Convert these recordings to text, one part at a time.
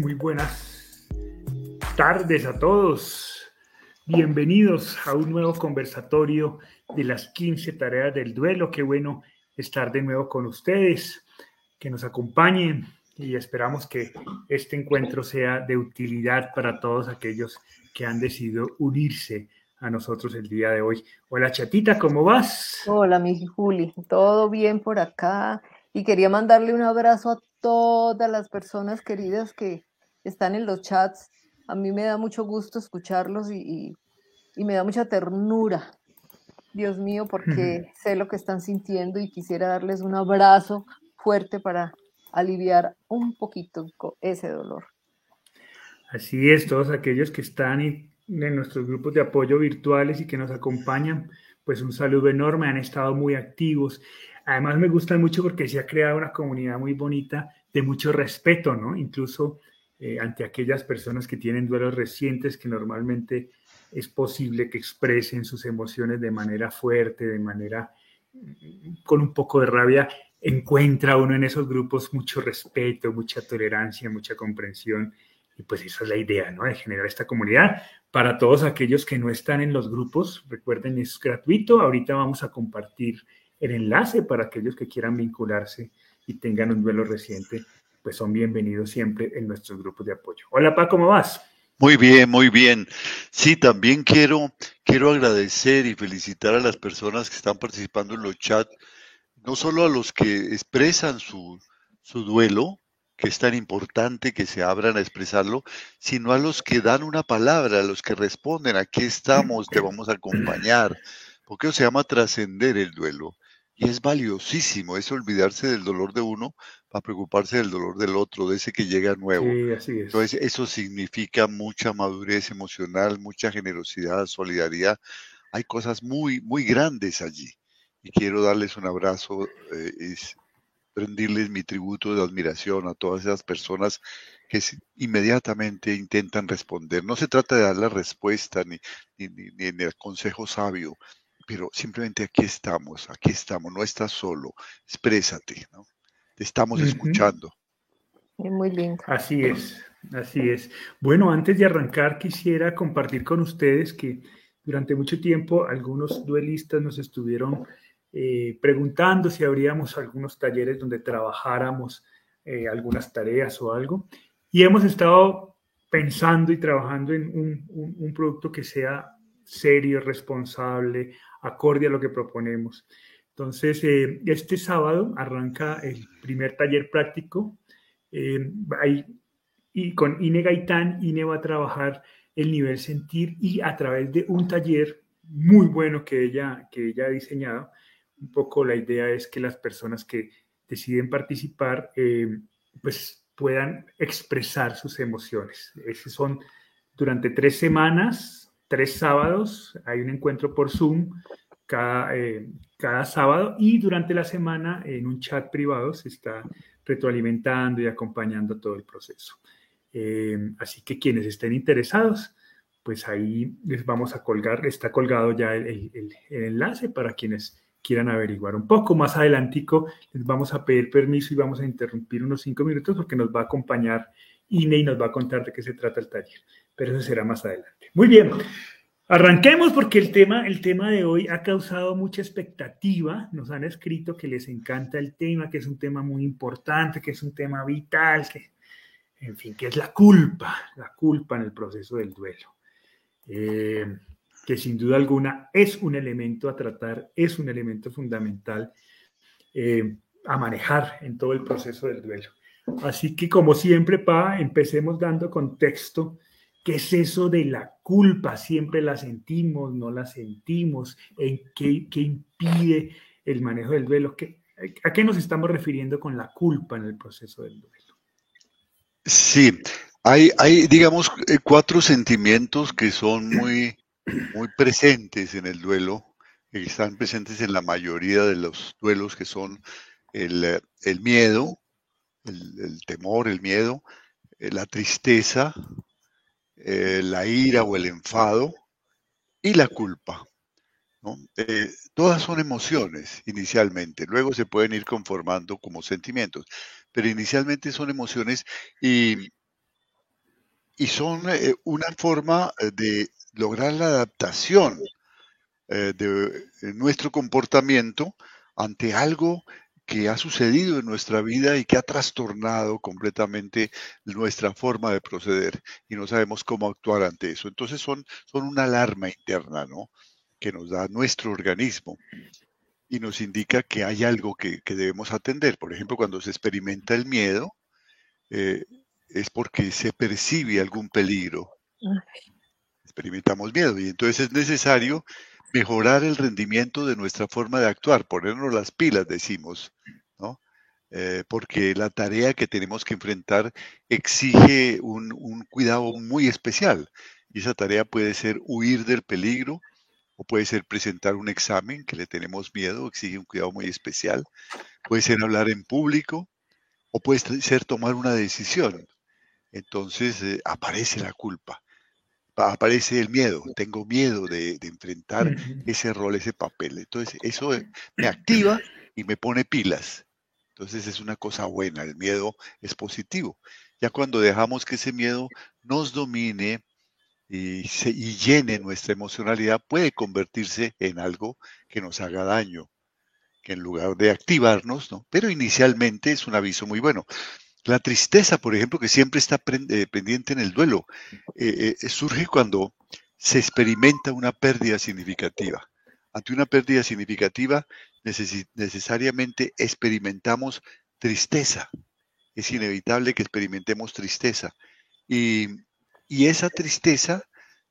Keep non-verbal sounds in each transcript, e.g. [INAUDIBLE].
Muy buenas tardes a todos. Bienvenidos a un nuevo conversatorio de las 15 tareas del duelo. Qué bueno estar de nuevo con ustedes, que nos acompañen y esperamos que este encuentro sea de utilidad para todos aquellos que han decidido unirse a nosotros el día de hoy. Hola chatita, ¿cómo vas? Hola, mi Juli, todo bien por acá y quería mandarle un abrazo a todas las personas queridas que están en los chats. A mí me da mucho gusto escucharlos y, me da mucha ternura. Dios mío, porque sé lo que están sintiendo y quisiera darles un abrazo fuerte para aliviar un poquito ese dolor. Así es, todos aquellos que están en nuestros grupos de apoyo virtuales y que nos acompañan, pues un saludo enorme, han estado muy activos. Además me gustan mucho porque se ha creado una comunidad muy bonita de mucho respeto, ¿no? Incluso eh, ante aquellas personas que tienen duelos recientes que normalmente es posible que expresen sus emociones de manera fuerte, de manera mm, con un poco de rabia, encuentra uno en esos grupos mucho respeto, mucha tolerancia, mucha comprensión. Y pues esa es la idea, ¿no? De generar esta comunidad. Para todos aquellos que no están en los grupos, recuerden, es gratuito. Ahorita vamos a compartir el enlace para aquellos que quieran vincularse y tengan un duelo reciente, pues son bienvenidos siempre en nuestros grupos de apoyo. Hola, Pa, ¿cómo vas? Muy bien, muy bien. Sí, también quiero, quiero agradecer y felicitar a las personas que están participando en los chats, no solo a los que expresan su, su duelo, que es tan importante que se abran a expresarlo, sino a los que dan una palabra, a los que responden, aquí estamos, te vamos a acompañar, porque eso se llama trascender el duelo. Y es valiosísimo, es olvidarse del dolor de uno para preocuparse del dolor del otro, de ese que llega nuevo. Sí, así es. Entonces, eso significa mucha madurez emocional, mucha generosidad, solidaridad. Hay cosas muy, muy grandes allí. Y quiero darles un abrazo eh, y rendirles mi tributo de admiración a todas esas personas que inmediatamente intentan responder. No se trata de dar la respuesta ni, ni, ni, ni el consejo sabio, pero simplemente aquí estamos, aquí estamos, no estás solo, exprésate, ¿no? Te estamos escuchando. Es muy lindo. Así es, así es. Bueno, antes de arrancar, quisiera compartir con ustedes que durante mucho tiempo algunos duelistas nos estuvieron eh, preguntando si habríamos algunos talleres donde trabajáramos eh, algunas tareas o algo. Y hemos estado pensando y trabajando en un, un producto que sea serio, responsable, acorde a lo que proponemos. Entonces, eh, este sábado arranca el primer taller práctico. Eh, y con Ine Gaitán, Ine va a trabajar el nivel sentir y a través de un taller muy bueno que ella, que ella ha diseñado, un poco la idea es que las personas que deciden participar, eh, pues puedan expresar sus emociones. Esos son durante tres semanas, tres sábados, hay un encuentro por Zoom cada, eh, cada sábado y durante la semana en un chat privado se está retroalimentando y acompañando todo el proceso. Eh, así que quienes estén interesados, pues ahí les vamos a colgar, está colgado ya el, el, enlace para quienes quieran averiguar un poco. Más adelantico les vamos a pedir permiso y vamos a interrumpir unos cinco minutos porque nos va a acompañar Ine y nos va a contar de qué se trata el taller pero eso será más adelante. Muy bien, arranquemos porque el tema, el tema de hoy ha causado mucha expectativa. Nos han escrito que les encanta el tema, que es un tema muy importante, que es un tema vital, que, en fin, que es la culpa, la culpa en el proceso del duelo. Eh, que sin duda alguna es un elemento a tratar, es un elemento fundamental eh, a manejar en todo el proceso del duelo. Así que como siempre, Pa, empecemos dando contexto ¿Qué es eso de la culpa? Siempre la sentimos, no la sentimos. ¿En qué, impide el manejo del duelo? ¿A qué nos estamos refiriendo con la culpa en el proceso del duelo? Sí, hay, digamos, eh, cuatro sentimientos que son muy, muy presentes en el duelo, que están presentes en la mayoría de los duelos, que son el, eh, miedo, el, temor, el miedo, eh, la tristeza, eh, la ira o el enfado y la culpa. Eh, todas son emociones inicialmente, luego se pueden ir conformando como sentimientos, pero inicialmente son emociones y y son eh, una forma de lograr la adaptación de nuestro comportamiento ante algo que ha sucedido en nuestra vida y que ha trastornado completamente nuestra forma de proceder y no sabemos cómo actuar ante eso. Entonces son, son una alarma interna, ¿no? Que nos da nuestro organismo y nos indica que hay algo que, debemos atender. Por ejemplo, cuando se experimenta el miedo, eh, es porque se percibe algún peligro. Experimentamos miedo y entonces es necesario mejorar el rendimiento de nuestra forma de actuar, ponernos las pilas, decimos, ¿no? Eh, porque la tarea que tenemos que enfrentar exige un, cuidado muy especial. Y esa tarea puede ser huir del peligro, o puede ser presentar un examen que le tenemos miedo, exige un cuidado muy especial, puede ser hablar en público, o puede ser tomar una decisión. Entonces eh, aparece la culpa aparece el miedo, tengo miedo de, enfrentar ese rol, ese papel. Entonces, eso me activa y me pone pilas. Entonces, es una cosa buena, el miedo es positivo. Ya cuando dejamos que ese miedo nos domine y, se, y llene nuestra emocionalidad, puede convertirse en algo que nos haga daño, que en lugar de activarnos, ¿no? Pero inicialmente es un aviso muy bueno. La tristeza, por ejemplo, que siempre está eh, pendiente en el duelo, eh, eh, surge cuando se experimenta una pérdida significativa. Ante una pérdida significativa, necesariamente experimentamos tristeza. Es inevitable que experimentemos tristeza. Y, y, esa tristeza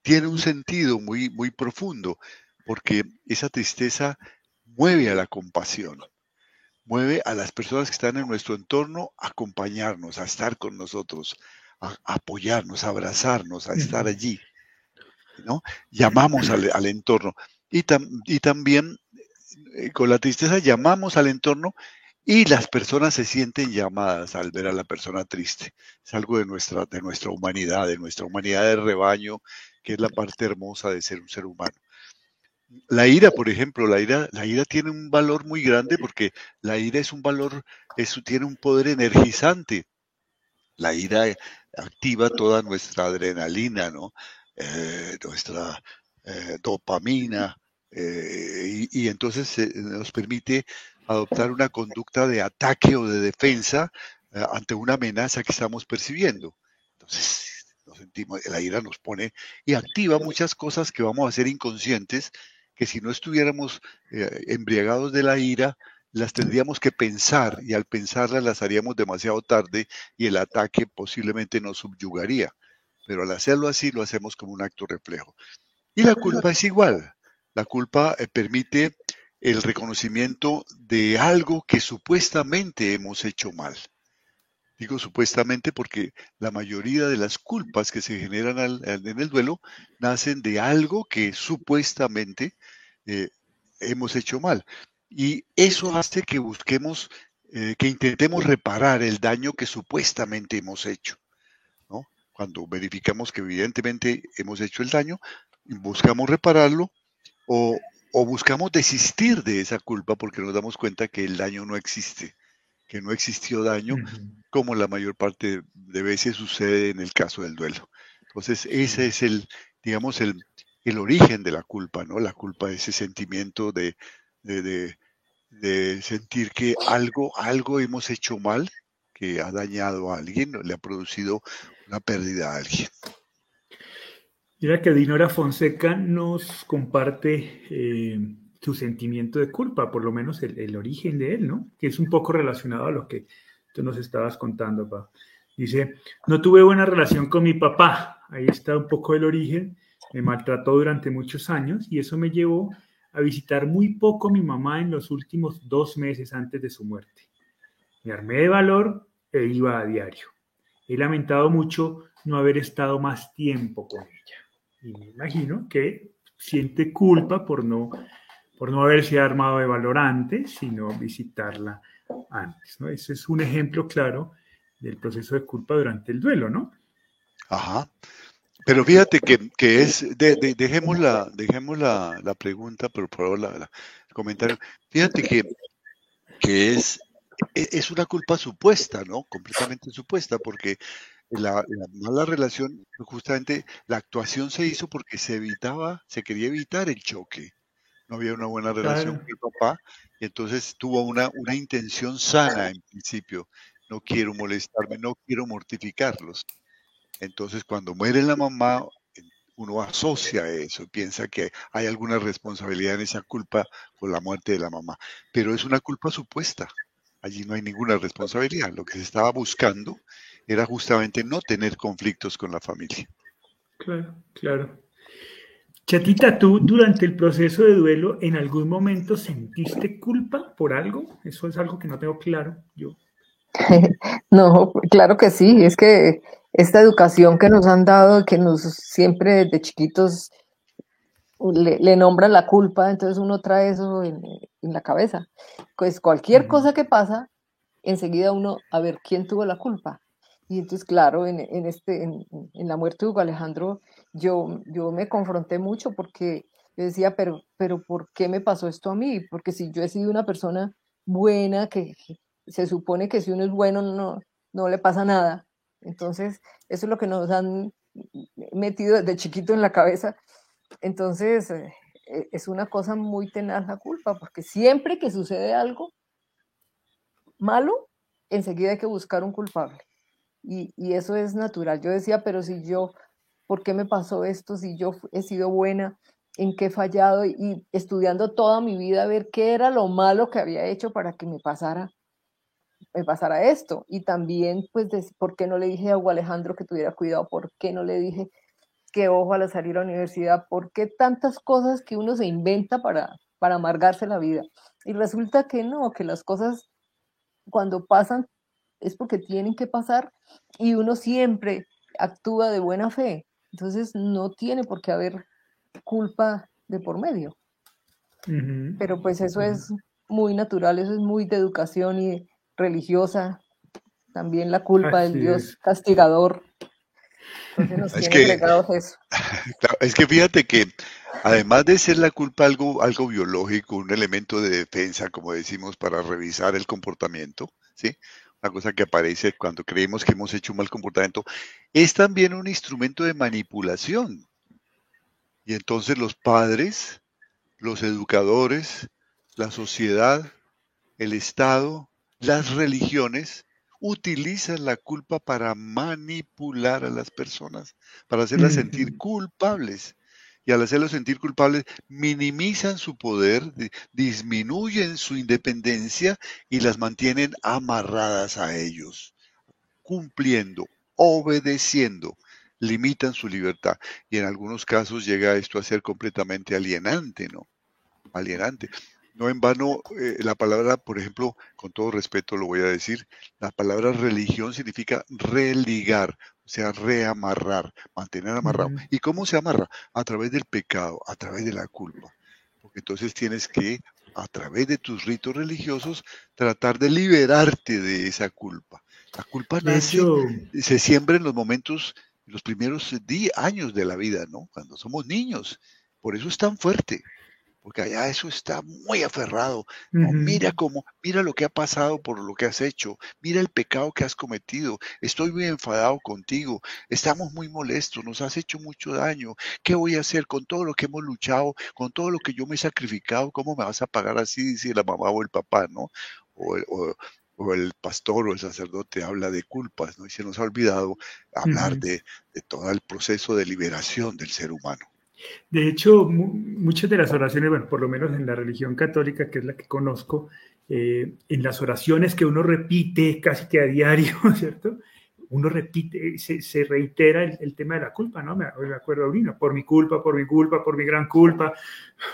tiene un sentido muy, muy profundo, porque esa tristeza mueve a la compasión mueve a las personas que están en nuestro entorno a acompañarnos, a estar con nosotros, a, apoyarnos, a abrazarnos, a estar allí. ¿no? Llamamos al, entorno. Y, y también eh, con la tristeza llamamos al entorno y las personas se sienten llamadas al ver a la persona triste. Es algo de nuestra, de nuestra humanidad, de nuestra humanidad de rebaño, que es la parte hermosa de ser un ser humano. La ira, por ejemplo, la ira, la ira tiene un valor muy grande porque la ira es un valor, eso tiene un poder energizante. La ira activa toda nuestra adrenalina, ¿no? Eh, nuestra eh, dopamina, eh, y, entonces nos permite adoptar una conducta de ataque o de defensa ante una amenaza que estamos percibiendo. Entonces, nos sentimos, la ira nos pone y activa muchas cosas que vamos a hacer inconscientes que si no estuviéramos eh, embriagados de la ira, las tendríamos que pensar y al pensarlas las haríamos demasiado tarde y el ataque posiblemente nos subyugaría. Pero al hacerlo así lo hacemos como un acto reflejo. Y la culpa es igual. La culpa eh, permite el reconocimiento de algo que supuestamente hemos hecho mal. Digo supuestamente porque la mayoría de las culpas que se generan en el duelo nacen de algo que supuestamente eh, hemos hecho mal. Y eso hace que busquemos, eh, que intentemos reparar el daño que supuestamente hemos hecho. ¿no? Cuando verificamos que evidentemente hemos hecho el daño, buscamos repararlo o, o buscamos desistir de esa culpa porque nos damos cuenta que el daño no existe que no existió daño, como la mayor parte de veces sucede en el caso del duelo. Entonces, ese es el, digamos, el, el origen de la culpa, ¿no? La culpa es ese sentimiento de, de, sentir que algo, algo hemos hecho mal, que ha dañado a alguien, le ha producido una pérdida a alguien. Mira que Dinora Fonseca nos comparte eh, su sentimiento de culpa, por lo menos el, origen de él, ¿no? Que es un poco relacionado a lo que tú nos estabas contando, papá. Dice, no tuve buena relación con mi papá, ahí está un poco el origen, me maltrató durante muchos años y eso me llevó a visitar muy poco a mi mamá en los últimos dos meses antes de su muerte. Me armé de valor e iba a diario. He lamentado mucho no haber estado más tiempo con ella. Y me imagino que siente culpa por no por no haberse armado de valor antes, sino visitarla antes. ¿no? Ese es un ejemplo claro del proceso de culpa durante el duelo, ¿no? Ajá. Pero fíjate que, que es, dejemos, la, dejemos la, la, pregunta, por favor, la, el comentario. Fíjate que, que es, e, es una culpa supuesta, ¿no? Completamente supuesta, porque la, mala relación, justamente la actuación se hizo porque se evitaba, se quería evitar el choque. No había una buena relación con el papá, y entonces tuvo una, una intención sana en principio. No quiero molestarme, no quiero mortificarlos. Entonces, cuando muere la mamá, uno asocia eso, piensa que hay alguna responsabilidad en esa culpa con la muerte de la mamá, pero es una culpa supuesta. Allí no hay ninguna responsabilidad. Lo que se estaba buscando era justamente no tener conflictos con la familia. Claro, claro. Chatita, ¿tú durante el proceso de duelo en algún momento sentiste culpa por algo? Eso es algo que no tengo claro yo. [LAUGHS] no, claro que sí, es que esta educación que nos han dado, que nos siempre desde chiquitos le, le nombran la culpa, entonces uno trae eso en, la cabeza. Pues cualquier cosa que pasa, enseguida uno, a ver, ¿quién tuvo la culpa? Y entonces, claro, en, este, en, la muerte de Hugo Alejandro, yo, yo me confronté mucho porque yo decía, pero, pero ¿por qué me pasó esto a mí? Porque si yo he sido una persona buena, que, se supone que si uno es bueno no, no le pasa nada, entonces, eso es lo que nos han metido desde chiquito en la cabeza. Entonces, eh, eh, es una cosa muy tenaz la culpa, porque siempre que sucede algo malo, enseguida hay que buscar un culpable. Y, y, eso es natural. Yo decía, pero si yo, ¿por qué me pasó esto? Si yo he sido buena, ¿en qué he fallado? Y estudiando toda mi vida a ver qué era lo malo que había hecho para que me pasara me pasara esto. Y también, pues, ¿por qué no le dije a Hugo Alejandro que tuviera cuidado? ¿Por qué no le dije que ojo al salir a la universidad? ¿Por qué tantas cosas que uno se inventa para, para amargarse la vida? Y resulta que no, que las cosas cuando pasan es porque tienen que pasar y uno siempre actúa de buena fe. Entonces no tiene por qué haber culpa de por medio. Pero pues eso es muy natural, eso es muy de educación y religiosa, también la culpa del Dios castigador. es, que, [LAUGHS] es que fíjate que además de ser la culpa algo, algo biológico, un elemento de defensa, como decimos, para revisar el comportamiento, ¿sí? una cosa que aparece cuando creemos que hemos hecho un mal comportamiento, es también un instrumento de manipulación. Y entonces los padres, los educadores, la sociedad, el Estado, las religiones utilizan la culpa para manipular a las personas, para hacerlas sentir culpables. Y al hacerlas sentir culpables, minimizan su poder, disminuyen su independencia y las mantienen amarradas a ellos, cumpliendo, obedeciendo, limitan su libertad. Y en algunos casos llega esto a ser completamente alienante, ¿no? Alienante. No en vano, eh, la palabra, por ejemplo, con todo respeto lo voy a decir, la palabra religión significa religar, o sea, reamarrar, mantener amarrado. ¿Y cómo se amarra? A través del pecado, a través de la culpa. Porque entonces tienes que, a través de tus ritos religiosos, tratar de liberarte de esa culpa. La culpa nace, se siembra en los momentos, en los primeros años de la vida, ¿no? Cuando somos niños. Por eso es tan fuerte porque allá eso está muy aferrado. Mira cómo, mira lo que ha pasado por lo que has hecho, mira el pecado que has cometido, estoy muy enfadado contigo, estamos muy molestos, nos has hecho mucho daño, ¿qué voy a hacer con todo lo que hemos luchado, con todo lo que yo me he sacrificado? ¿Cómo me vas a pagar así? Dice la mamá o el papá, ¿no? O, el pastor o el sacerdote habla de culpas, ¿no? Y se nos ha olvidado hablar de, de todo el proceso de liberación del ser humano. De hecho, muchas de las oraciones, bueno, por lo menos en la religión católica, que es la que conozco, eh, en las oraciones que uno repite casi que a diario, [LAUGHS] ¿cierto? Uno repite, se, se reitera el, tema de la culpa, ¿no? Me, acuerdo ahorita, por mi culpa, por mi culpa, por mi gran culpa.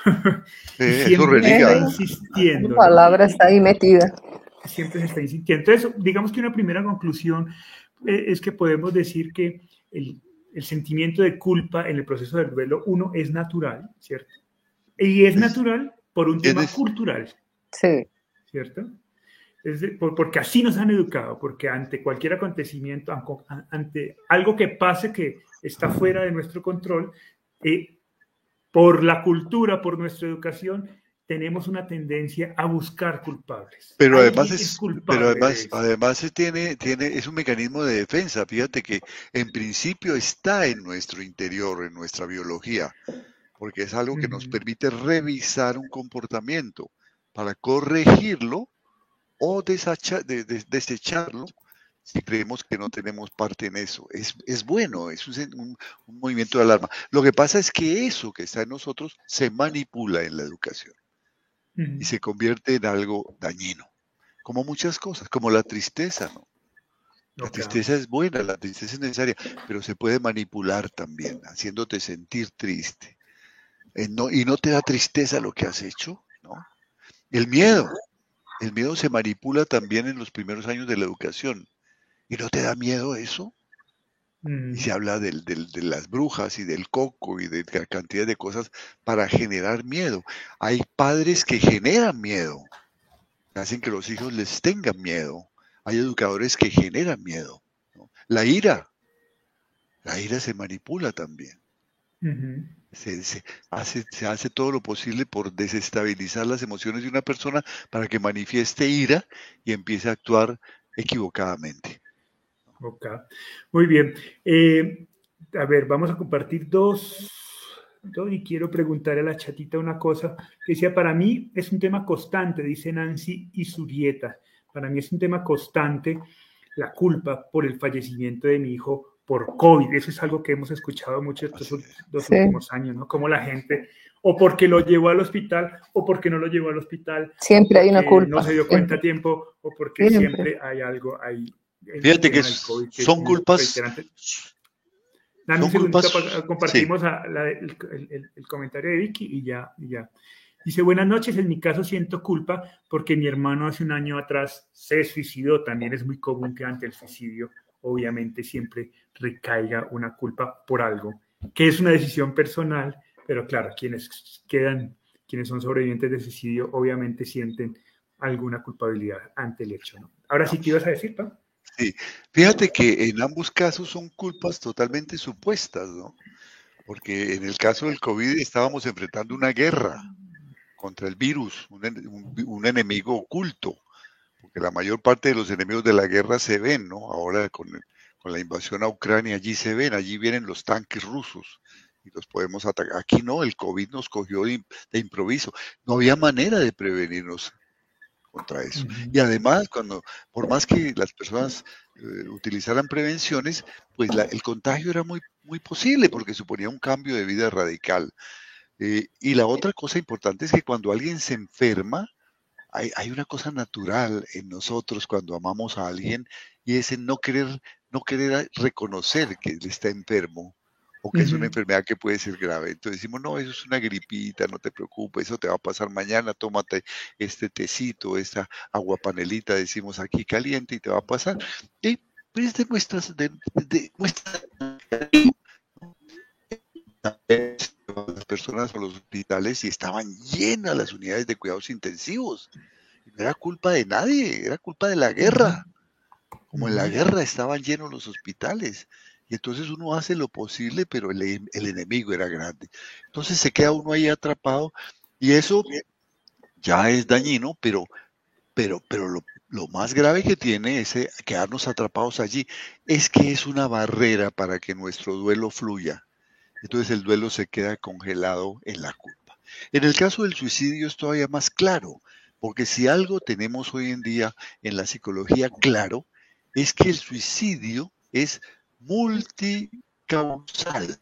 [LAUGHS] siempre está insistiendo. La palabra está ahí metida. Siempre se está insistiendo. Entonces, digamos que una primera conclusión eh, es que podemos decir que el, el sentimiento de culpa en el proceso del duelo, uno, es natural, ¿cierto? Y es natural por un tema cultural. Sí. ¿Cierto? Es porque así nos han educado, porque ante cualquier acontecimiento, ante algo que pase que está fuera de nuestro control, eh, por la cultura, por nuestra educación, tenemos una tendencia a buscar culpables. Pero además es, pero además, además se tiene, tiene, es un mecanismo de defensa. Fíjate que en principio está en nuestro interior, en nuestra biología, porque es algo que nos permite revisar un comportamiento para corregirlo o desecharlo si creemos que no tenemos parte en eso. Es, es bueno, es un, un, movimiento de alarma. Lo que pasa es que eso que está en nosotros se manipula en la educación y se convierte en algo dañino, como muchas cosas, como la tristeza, ¿no? La tristeza es buena, la tristeza es necesaria, pero se puede manipular también, haciéndote sentir triste. Eh, y no te da tristeza lo que has hecho, ¿no? El miedo, el miedo se manipula también en los primeros años de la educación. ¿Y no te da miedo eso? Y se habla de las brujas y del coco y de la cantidad de cosas para generar miedo. Hay padres que generan miedo, hacen que los hijos les tengan miedo. Hay educadores que generan miedo. La ira, la ira se manipula también. se, hace, se hace todo lo posible por desestabilizar las emociones de una persona para que manifieste ira y empiece a actuar equivocadamente. Ok, muy bien. Eh, a ver, vamos a compartir dos, y quiero preguntar a la chatita una cosa que decía, para mí es un tema constante, dice Nancy y Surieta, para mí es un tema constante la culpa por el fallecimiento de mi hijo por COVID. Eso es algo que hemos escuchado mucho estos dos últimos años, ¿no? Como la gente, o porque lo llevó al hospital, o porque no lo llevó al hospital. Siempre hay una culpa. No se dio cuenta a tiempo, o porque siempre hay algo ahí Fíjate que son culpas. Dame un compartimos el, comentario de Vicky y ya, ya. Dice, buenas noches, en mi caso siento culpa porque mi hermano hace un año atrás se suicidó. También es muy común que ante el suicidio, obviamente, siempre recaiga una culpa por algo, que es una decisión personal, pero claro, quienes quedan, quienes son sobrevivientes de suicidio, obviamente sienten alguna culpabilidad ante el hecho. ¿no? Ahora sí, ¿qué ibas a decir, Pa? Sí, fíjate que en ambos casos son culpas totalmente supuestas, ¿no? Porque en el caso del COVID estábamos enfrentando una guerra contra el virus, un, enemigo oculto, porque la mayor parte de los enemigos de la guerra se ven, ¿no? Ahora con, con la invasión a Ucrania, allí se ven, allí vienen los tanques rusos y los podemos atacar. Aquí no, el COVID nos cogió de, de improviso. No había manera de prevenirnos contra eso. Y además, cuando, por más que las personas eh, utilizaran prevenciones, pues el contagio era muy, muy posible porque suponía un cambio de vida radical. Eh, y la otra cosa importante es que cuando alguien se enferma, hay, hay, una cosa natural en nosotros cuando amamos a alguien y es en no querer, no querer reconocer que él está enfermo que es una enfermedad que puede ser grave. Entonces decimos, no, eso es una gripita, no te preocupes, eso te va a pasar mañana, tómate este tecito, esta agua panelita, decimos aquí caliente y te va a pasar. Y pues de nuestras, de, de las personas a los hospitales y estaban llenas las unidades de cuidados intensivos. no era culpa de nadie, era culpa de la guerra. Como en la guerra estaban llenos los hospitales. Y entonces uno hace lo posible, pero el, enemigo era grande. Entonces se queda uno ahí atrapado y eso ya es dañino, pero, pero, pero lo, lo más grave que tiene ese quedarnos atrapados allí es que es una barrera para que nuestro duelo fluya. Entonces el duelo se queda congelado en la culpa. En el caso del suicidio es todavía más claro, porque si algo tenemos hoy en día en la psicología claro, es que el suicidio es multicausal.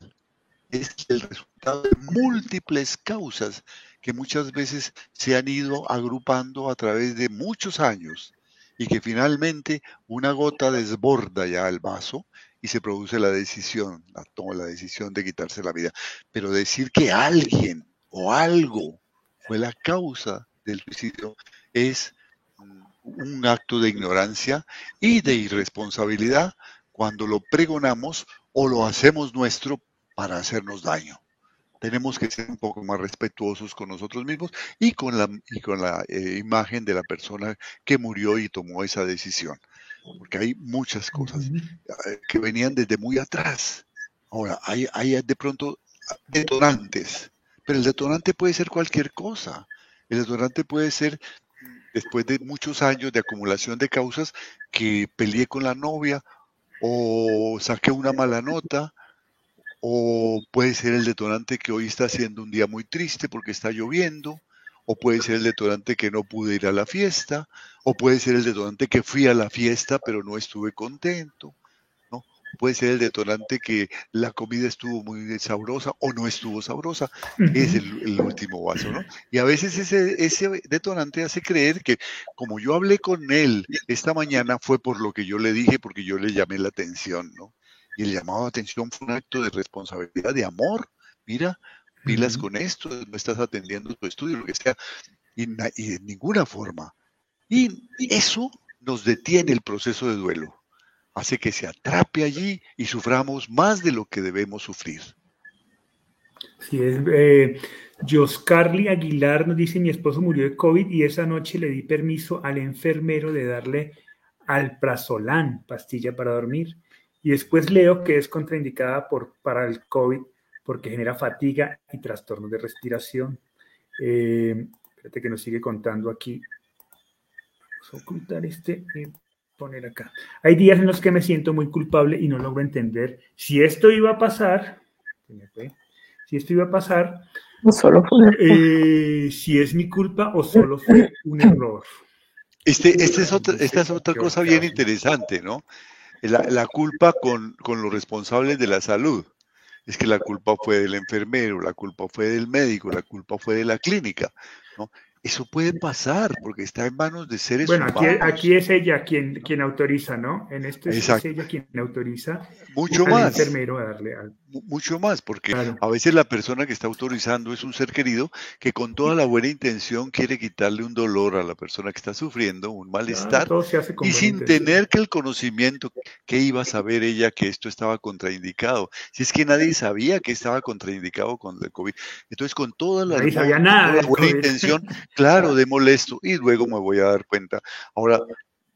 Es el resultado de múltiples causas que muchas veces se han ido agrupando a través de muchos años y que finalmente una gota desborda ya el vaso y se produce la decisión, la toma la decisión de quitarse la vida. Pero decir que alguien o algo fue la causa del suicidio es un acto de ignorancia y de irresponsabilidad cuando lo pregonamos o lo hacemos nuestro para hacernos daño. Tenemos que ser un poco más respetuosos con nosotros mismos y con la, con la eh, imagen de la persona que murió y tomó esa decisión. Porque hay muchas cosas eh, que venían desde muy atrás. Ahora, hay, hay de pronto detonantes, pero el detonante puede ser cualquier cosa. El detonante puede ser después de muchos años de acumulación de causas que peleé con la novia o saqué una mala nota o puede ser el detonante que hoy está siendo un día muy triste porque está lloviendo o puede ser el detonante que no pude ir a la fiesta, o puede ser el detonante que fui a la fiesta pero no estuve contento. Puede ser el detonante que la comida estuvo muy sabrosa o no estuvo sabrosa, es el, último vaso, ¿no? Y a veces ese, ese detonante hace creer que como yo hablé con él esta mañana fue por lo que yo le dije, porque yo le llamé la atención, ¿no? Y el llamado de atención fue un acto de responsabilidad, de amor. Mira, pilas con esto, no estás atendiendo tu estudio, lo que sea, y, de ninguna forma. Y eso nos detiene el proceso de duelo, hace que se atrape allí y suframos más de lo que debemos sufrir. Sí, es, eh, Aguilar nos dice, mi esposo murió de COVID y esa noche le di permiso al enfermero de darle alprazolam, pastilla para dormir. Y después leo que es contraindicada por, para el COVID porque genera fatiga y trastornos de respiración. Eh, espérate que nos sigue contando aquí. Vamos a ocultar este y poner acá. Hay días en los que me siento muy culpable y no logro entender si esto iba a pasar. Si esto iba a pasar. solo eh, si es mi culpa o solo fue un error. Este, este es otra, esta es otra cosa bien interesante, ¿no? La, la culpa con, con los responsables de la salud es que la culpa fue del enfermero, la culpa fue del médico, la culpa fue de la clínica, ¿no? Eso puede pasar porque está en manos de seres humanos. Bueno, aquí, es ella quien, quien autoriza, ¿no? En este es ella quien autoriza Mucho más. enfermero a darle algo. Mucho más, porque a veces la persona que está autorizando es un ser querido que con toda la buena intención quiere quitarle un dolor a la persona que está sufriendo, un malestar, y sin tener que el conocimiento que iba a saber ella que esto estaba contraindicado. Si es que nadie sabía que estaba contraindicado con el COVID. Entonces, con toda la, buena intención, [LAUGHS] claro, de molesto y luego me voy a dar cuenta. Ahora,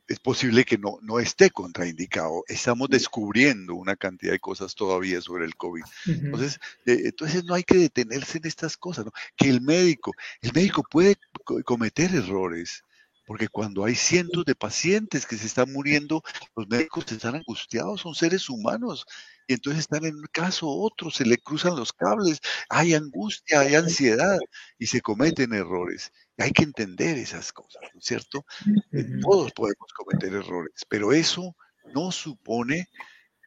es posible que no, no esté contraindicado. Estamos descubriendo una cantidad de cosas todavía sobre el COVID. Entonces, eh, entonces no hay que detenerse en estas cosas, ¿no? Que el médico, el médico puede cometer errores, porque cuando hay cientos de pacientes que se están muriendo, los médicos están angustiados, son seres humanos, y entonces están en un caso u otro, se le cruzan los cables, hay angustia, hay ansiedad, y se cometen errores. hay que entender esas cosas, ¿no es cierto? Eh, todos podemos cometer errores, pero eso no supone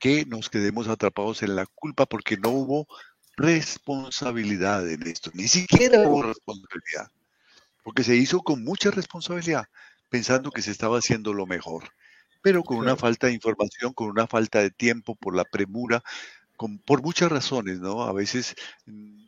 que nos quedemos atrapados en la culpa porque no hubo responsabilidad en esto, ni siquiera hubo responsabilidad porque se hizo con mucha responsabilidad, pensando que se estaba haciendo lo mejor, pero con una falta de información, con una falta de tiempo, por la premura, con, por muchas razones, ¿no? A veces mm,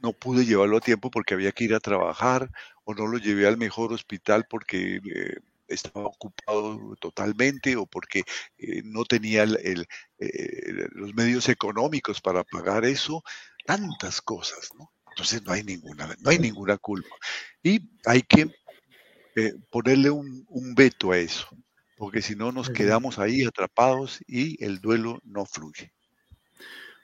no pude llevarlo a tiempo porque había que ir a trabajar o no lo llevé al mejor hospital porque eh, estaba ocupado totalmente o porque eh, no tenía el, eh, los medios económicos para pagar eso, tantas cosas, ¿no? Entonces no hay ninguna, no hay ninguna culpa. Y hay que ponerle un, veto a eso, porque si no nos quedamos ahí atrapados y el duelo no fluye.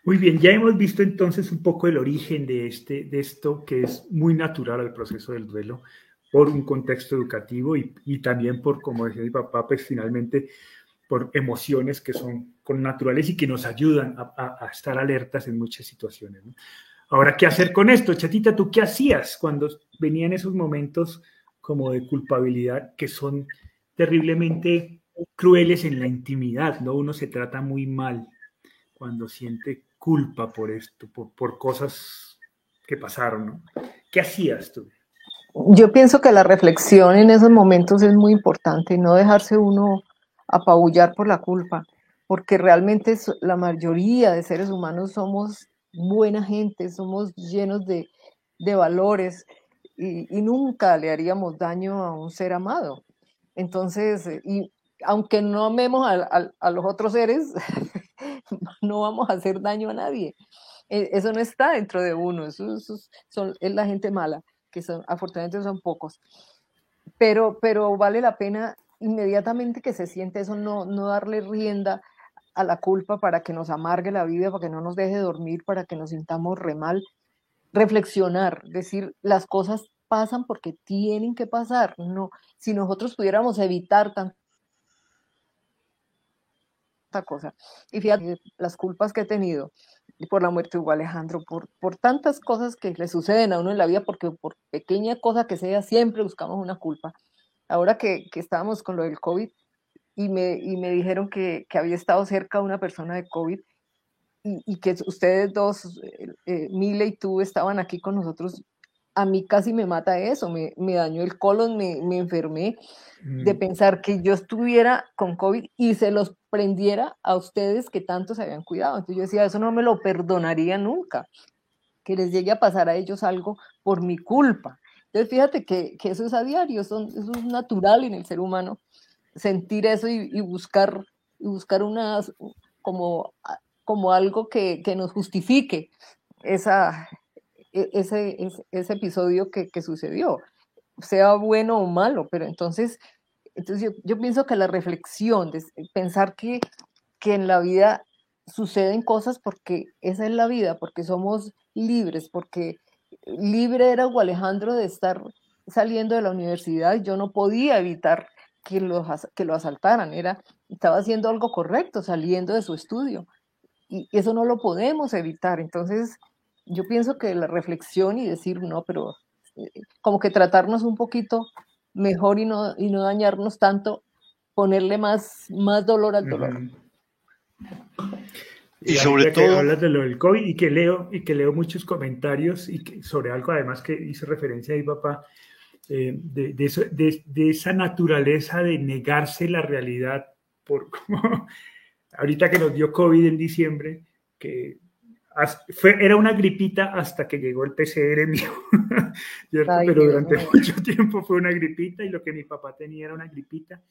Muy bien, ya hemos visto entonces un poco el origen de, este, de esto que es muy natural al proceso del duelo por un contexto educativo y, también por, como decía mi papá, pues finalmente por emociones que son con naturales y que nos ayudan a, a estar alertas en muchas situaciones. ¿no? Ahora, ¿qué hacer con esto? Chatita, ¿tú qué hacías cuando venían esos momentos como de culpabilidad que son terriblemente crueles en la intimidad, ¿no? Uno se trata muy mal cuando siente culpa por esto, por, cosas que pasaron, ¿no? ¿Qué hacías tú? Yo pienso que la reflexión en esos momentos es muy importante, no dejarse uno apabullar por la culpa, porque realmente la mayoría de seres humanos somos buena gente, somos llenos de, valores y, nunca le haríamos daño a un ser amado. Entonces, eh, y aunque no amemos a, los otros seres, [LAUGHS] no vamos a hacer daño a nadie. E, eso no está dentro de uno, eso, son, es la gente mala, que son, afortunadamente son pocos. Pero, pero vale la pena inmediatamente que se siente eso, no, no darle rienda a la culpa para que nos amargue la vida, para que no nos deje dormir, para que nos sintamos re mal. Reflexionar, decir las cosas pasan porque tienen que pasar. No, si nosotros pudiéramos evitar tanta cosa. Y fíjate las culpas que he tenido por la muerte de Alejandro, por, por tantas cosas que le suceden a uno en la vida, porque por pequeña cosa que sea, siempre buscamos una culpa. Ahora que, que estábamos con lo del COVID y me, y me dijeron que, que había estado cerca una persona de COVID, y, que ustedes dos, eh, eh, Mile y tú, estaban aquí con nosotros, a mí casi me mata eso, me, me dañó el colon, me, me enfermé de mm. pensar que yo estuviera con COVID y se los prendiera a ustedes que tanto se habían cuidado. Entonces yo decía, eso no me lo perdonaría nunca, que les llegue a pasar a ellos algo por mi culpa. Entonces fíjate que, que eso es a diario, eso, eso, es natural en el ser humano, sentir eso y, y buscar, y buscar unas, como como algo que, que nos justifique esa, e, ese, ese, episodio que, que, sucedió, sea bueno o malo, pero entonces, entonces yo, yo pienso que la reflexión, de pensar que, que en la vida suceden cosas porque esa es la vida, porque somos libres, porque libre era Hugo Alejandro de estar saliendo de la universidad, yo no podía evitar que lo, que lo asaltaran, era, estaba haciendo algo correcto, saliendo de su estudio y eso no lo podemos evitar. Entonces, yo pienso que la reflexión y decir, no, pero eh, como que tratarnos un poquito mejor y no, y no dañarnos tanto, ponerle más, más dolor al dolor. Y, sobre todo hablas de lo del COVID y que leo y que leo muchos comentarios y que, sobre algo además que hice referencia a mi papá eh, de, de, de, esa naturaleza de negarse la realidad por [LAUGHS] ahorita que nos dio COVID en diciembre, que fue, era una gripita hasta que llegó el PCR [LAUGHS] mío, pero durante mucho tiempo fue una gripita y lo que mi papá tenía era una gripita.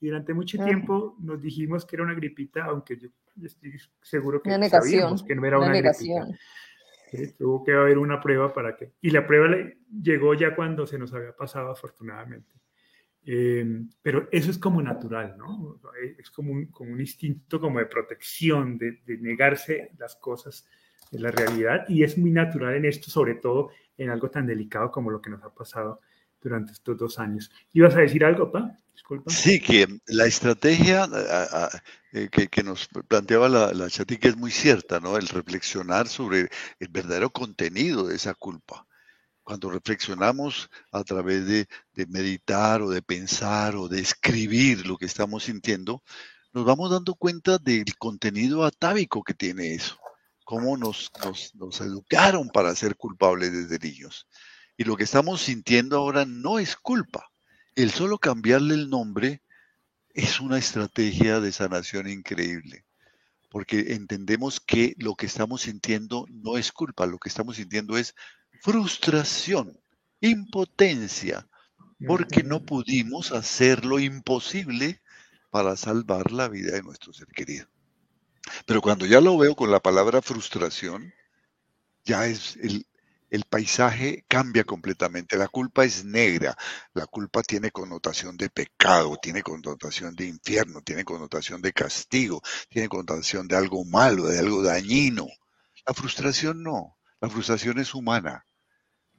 Y durante mucho tiempo nos dijimos que era una gripita, aunque yo estoy seguro que sabíamos que no era una, gripita. tuvo que haber una prueba para que... Y la prueba llegó ya cuando se nos había pasado, afortunadamente. Em, pero eso es como natural, ¿no? Es como un, como un instinto como de protección, de, de, negarse las cosas de la realidad y es muy natural en esto, sobre todo en algo tan delicado como lo que nos ha pasado durante estos dos años. ¿Ibas a decir algo, Pa? Sí, que la estrategia eh, que, que, nos planteaba la, la Chatica es muy cierta, ¿no? El reflexionar sobre el verdadero contenido de esa culpa cuando reflexionamos a través de, meditar o de pensar o de escribir lo que estamos sintiendo, nos vamos dando cuenta del contenido atávico que tiene eso, cómo nos, nos, educaron para ser culpables desde niños. Y lo que estamos sintiendo ahora no es culpa. El solo cambiarle el nombre es una estrategia de sanación increíble, porque entendemos que lo que estamos sintiendo no es culpa, lo que estamos sintiendo es frustración, impotencia, porque no pudimos hacer lo imposible para salvar la vida de nuestro ser querido. Pero cuando ya lo veo con la palabra frustración, ya es el, paisaje cambia completamente. La culpa es negra, la culpa tiene connotación de pecado, tiene connotación de infierno, tiene connotación de castigo, tiene connotación de algo malo, de algo dañino. La frustración no, la frustración es humana,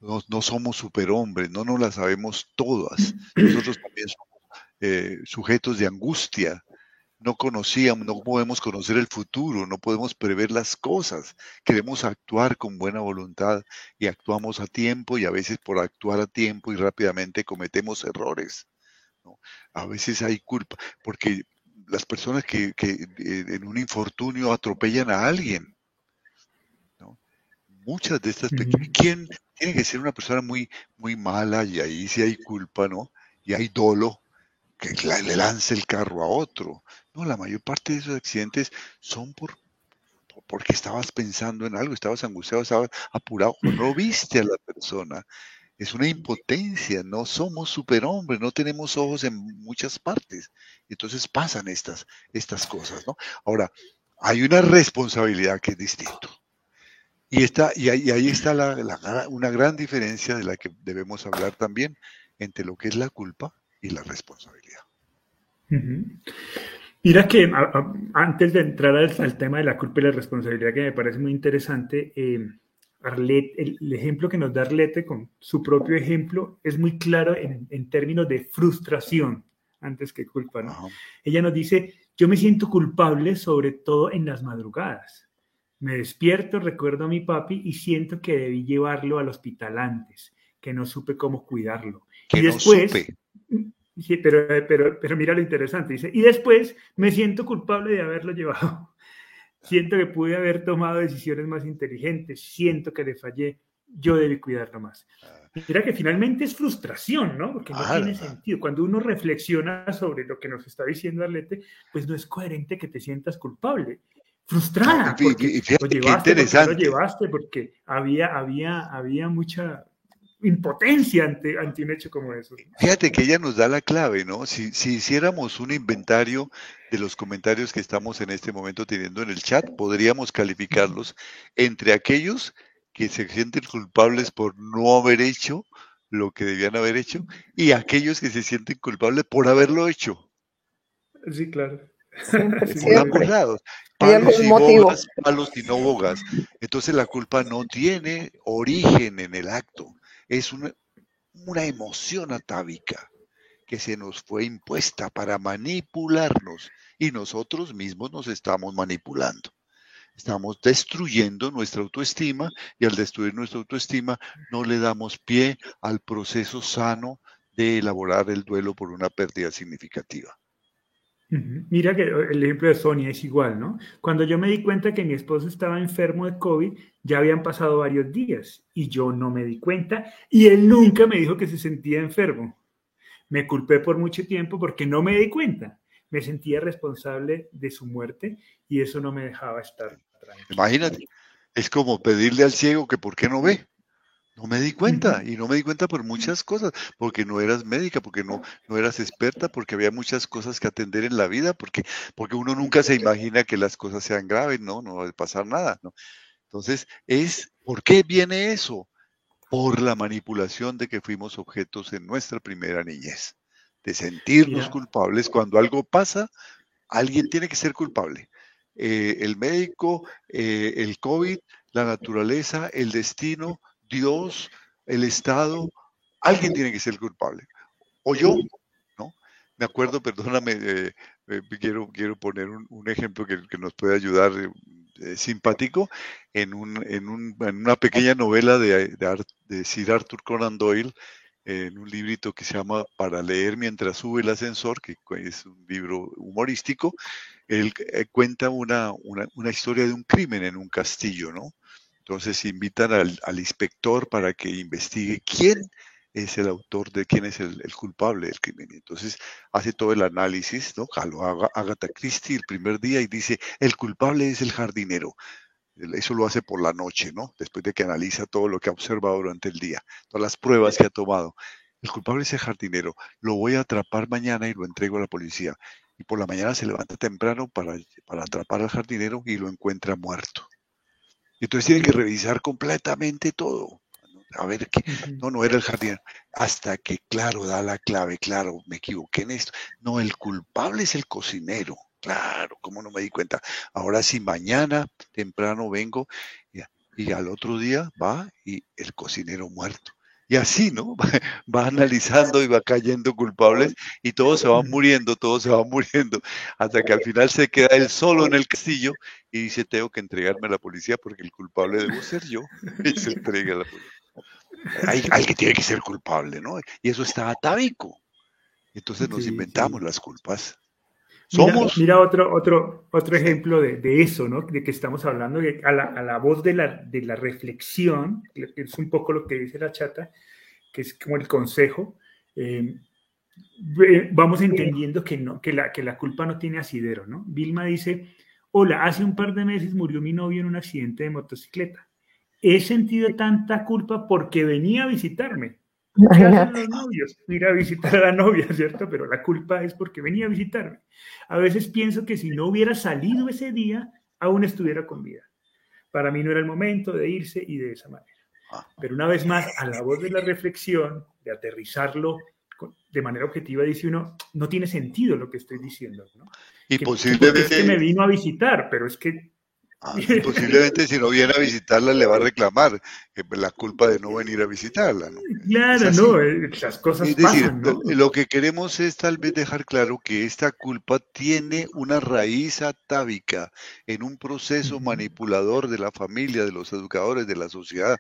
no, somos superhombres, no nos la sabemos todas. Nosotros también somos eh, sujetos de angustia. No conocíamos, no podemos conocer el futuro, no podemos prever las cosas. Queremos actuar con buena voluntad y actuamos a tiempo y a veces por actuar a tiempo y rápidamente cometemos errores. A veces hay culpa, porque las personas que, que en un infortunio atropellan a alguien, muchas de estas pequeñas, ¿quién tiene que ser una persona muy, muy mala y ahí sí hay culpa, ¿no? Y hay dolo que le lance el carro a otro. No, la mayor parte de esos accidentes son por porque estabas pensando en algo, estabas angustiado, estabas apurado, o no [LAUGHS] viste a la persona. Es una impotencia, no somos superhombres, no tenemos ojos en muchas partes. Entonces pasan estas, estas cosas, ¿no? Ahora, hay una responsabilidad que es distinto. Y, está, y, ahí, está una gran diferencia de la que debemos hablar también entre lo que es la culpa y la responsabilidad. Mira que antes de entrar al, tema de la culpa y la responsabilidad, que me parece muy interesante, eh, el, ejemplo que nos da Arlete con su propio ejemplo es muy claro en, en términos de frustración antes que culpa. ¿no? Ella nos dice, yo me siento culpable sobre todo en las madrugadas. Me despierto, recuerdo a mi papi y siento que debí llevarlo al hospital antes, que no supe cómo cuidarlo. Que y después, Sí, pero, pero, pero mira lo interesante, dice, y después me siento culpable de haberlo llevado. [LAUGHS] Siento que pude haber tomado decisiones más inteligentes, siento que le fallé, yo debí cuidarlo más. Ah. Mira que finalmente es frustración, ¿no? Porque no tiene sentido. Cuando uno reflexiona sobre lo que nos está diciendo Arlete, pues no es coherente que te sientas culpable. Frustrada. Porque lo llevaste, porque lo llevaste, porque había, había, había mucha impotencia ante, ante un hecho como eso. Fíjate que ella nos da la clave, ¿no? Si, si hiciéramos un inventario de los comentarios que estamos en este momento teniendo en el chat, podríamos calificarlos entre aquellos que se sienten culpables por no haber hecho lo que debían haber hecho y aquellos que se sienten culpables por haberlo hecho. Sí, claro. Por ambos lados. Palos y bogas, palos y no bogas. Entonces la culpa no tiene origen en el acto. Es una, una emoción atávica que se nos fue impuesta para manipularnos y nosotros mismos nos estamos manipulando. Estamos destruyendo nuestra autoestima y al destruir nuestra autoestima no le damos pie al proceso sano de elaborar el duelo por una pérdida significativa. Mira que el ejemplo de Sonia es igual, ¿no? Cuando yo me di cuenta que mi esposo estaba enfermo de COVID, ya habían pasado varios días y yo no me di cuenta y él nunca me dijo que se sentía enfermo. Me culpé por mucho tiempo porque no me di cuenta. Me sentía responsable de su muerte y eso no me dejaba estar Imagínate, es como pedirle al ciego que por qué no ve. No me di cuenta y no me di cuenta por muchas cosas, porque no eras médica, porque no, no eras experta, porque había muchas cosas que atender en la vida, porque, porque uno nunca se imagina que las cosas sean graves, no, no va a pasar nada. ¿no? Entonces, es, ¿por qué viene eso? Por la manipulación de que fuimos objetos en nuestra primera niñez, de sentirnos culpables cuando algo pasa, alguien tiene que ser culpable. Eh, el médico, eh, el COVID, la naturaleza, el destino, Dios, el Estado, alguien tiene que ser culpable. O yo, ¿no? Me acuerdo, perdóname, eh, quiero, quiero poner un, ejemplo que, nos puede ayudar simpático en, un, en, un, en, una pequeña novela de, de, de Sir Arthur Conan Doyle, en un librito que se llama Para leer mientras sube el ascensor, que es un libro humorístico, él eh, cuenta una, una, historia de un crimen en un castillo, ¿no? Entonces invitan al, al, inspector para que investigue quién es el autor de quién es el, culpable del crimen. Entonces hace todo el análisis, ¿no? Lo Agatha Christie el primer día y dice, el culpable es el jardinero. Eso lo hace por la noche, ¿no? Después de que analiza todo lo que ha observado durante el día, todas las pruebas que ha tomado. El culpable es el jardinero. Lo voy a atrapar mañana y lo entrego a la policía y por la mañana se levanta temprano para, para atrapar al jardinero y lo encuentra muerto. Entonces tiene que revisar completamente todo. A ver qué. No, no era el jardinero. Hasta que, claro, da la clave, claro, me equivoqué en esto. No, el culpable es el cocinero. Claro, ¿cómo no me di cuenta? Ahora sí, mañana temprano vengo y al otro día va y el cocinero muerto. Y así, ¿no? [LAUGHS] Va, analizando y va cayendo culpables y todos se van muriendo, todos se van muriendo, hasta que al final se queda él solo en el castillo y dice, tengo que entregarme a la policía porque el culpable debo ser yo. [LAUGHS] Y se entrega a la policía. Hay, alguien que tiene que ser culpable, ¿no? Y eso está atávico. Entonces nos inventamos las culpas. Somos... Mira, otro, otro, otro ejemplo de, de, eso, ¿no? De que estamos hablando, a, la, a, la, voz de la, de la reflexión, que es un poco lo que dice la chata, que es como el consejo, eh, vamos entendiendo que, no, que, la, que la culpa no tiene asidero, ¿no? Vilma dice, hola, hace un par de meses murió mi novio en un accidente de motocicleta. He sentido tanta culpa porque venía a visitarme ¿Qué hacen los novios? Ir a visitar a la novia, ¿cierto? Pero la culpa es porque venía a visitarme. A veces pienso que si no hubiera salido ese día, aún estuviera con vida. Para mí no era el momento de irse y de esa manera. Ah. Pero una vez más, a la voz de la reflexión, de aterrizarlo de manera objetiva, dice uno, no tiene sentido lo que estoy diciendo. ¿no? Y posiblemente... Es que me vino a visitar, pero es que Ah, posiblemente si no viene a visitarla le va a reclamar la culpa de no venir a visitarla. ¿no? Claro, no, esas cosas es decir, Lo que queremos es tal vez dejar claro que esta culpa tiene una raíz atávica en un proceso manipulador de la familia, de los educadores, de la sociedad,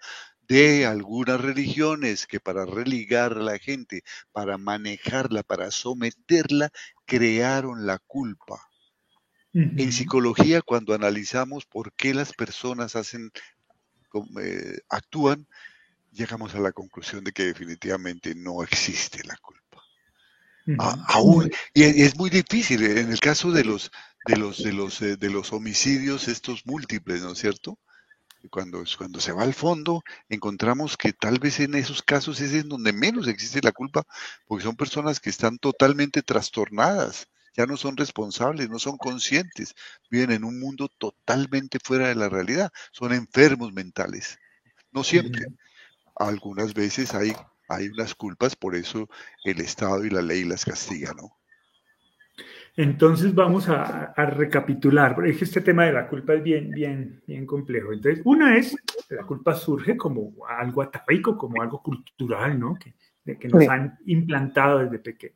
de algunas religiones que para religar a la gente, para manejarla, para someterla, crearon la culpa. En psicología, cuando analizamos por qué las personas hacen, eh, actúan, llegamos a la conclusión de que definitivamente no existe la culpa. aún, y es muy difícil en el caso de los de los de los eh, de los homicidios estos múltiples, ¿no es cierto? Cuando, cuando se va al fondo, encontramos que tal vez en esos casos es en donde menos existe la culpa, porque son personas que están totalmente trastornadas, ya no son responsables, no son conscientes, viven en un mundo totalmente fuera de la realidad, son enfermos mentales. No siempre. Algunas veces hay, hay unas culpas, por eso el Estado y la ley las castigan, ¿no? Entonces vamos a, recapitular, porque este tema de la culpa es bien, bien, bien complejo. Entonces, una es, la culpa surge como algo atávico, como algo cultural, ¿no? Que, que nos han implantado desde pequeño.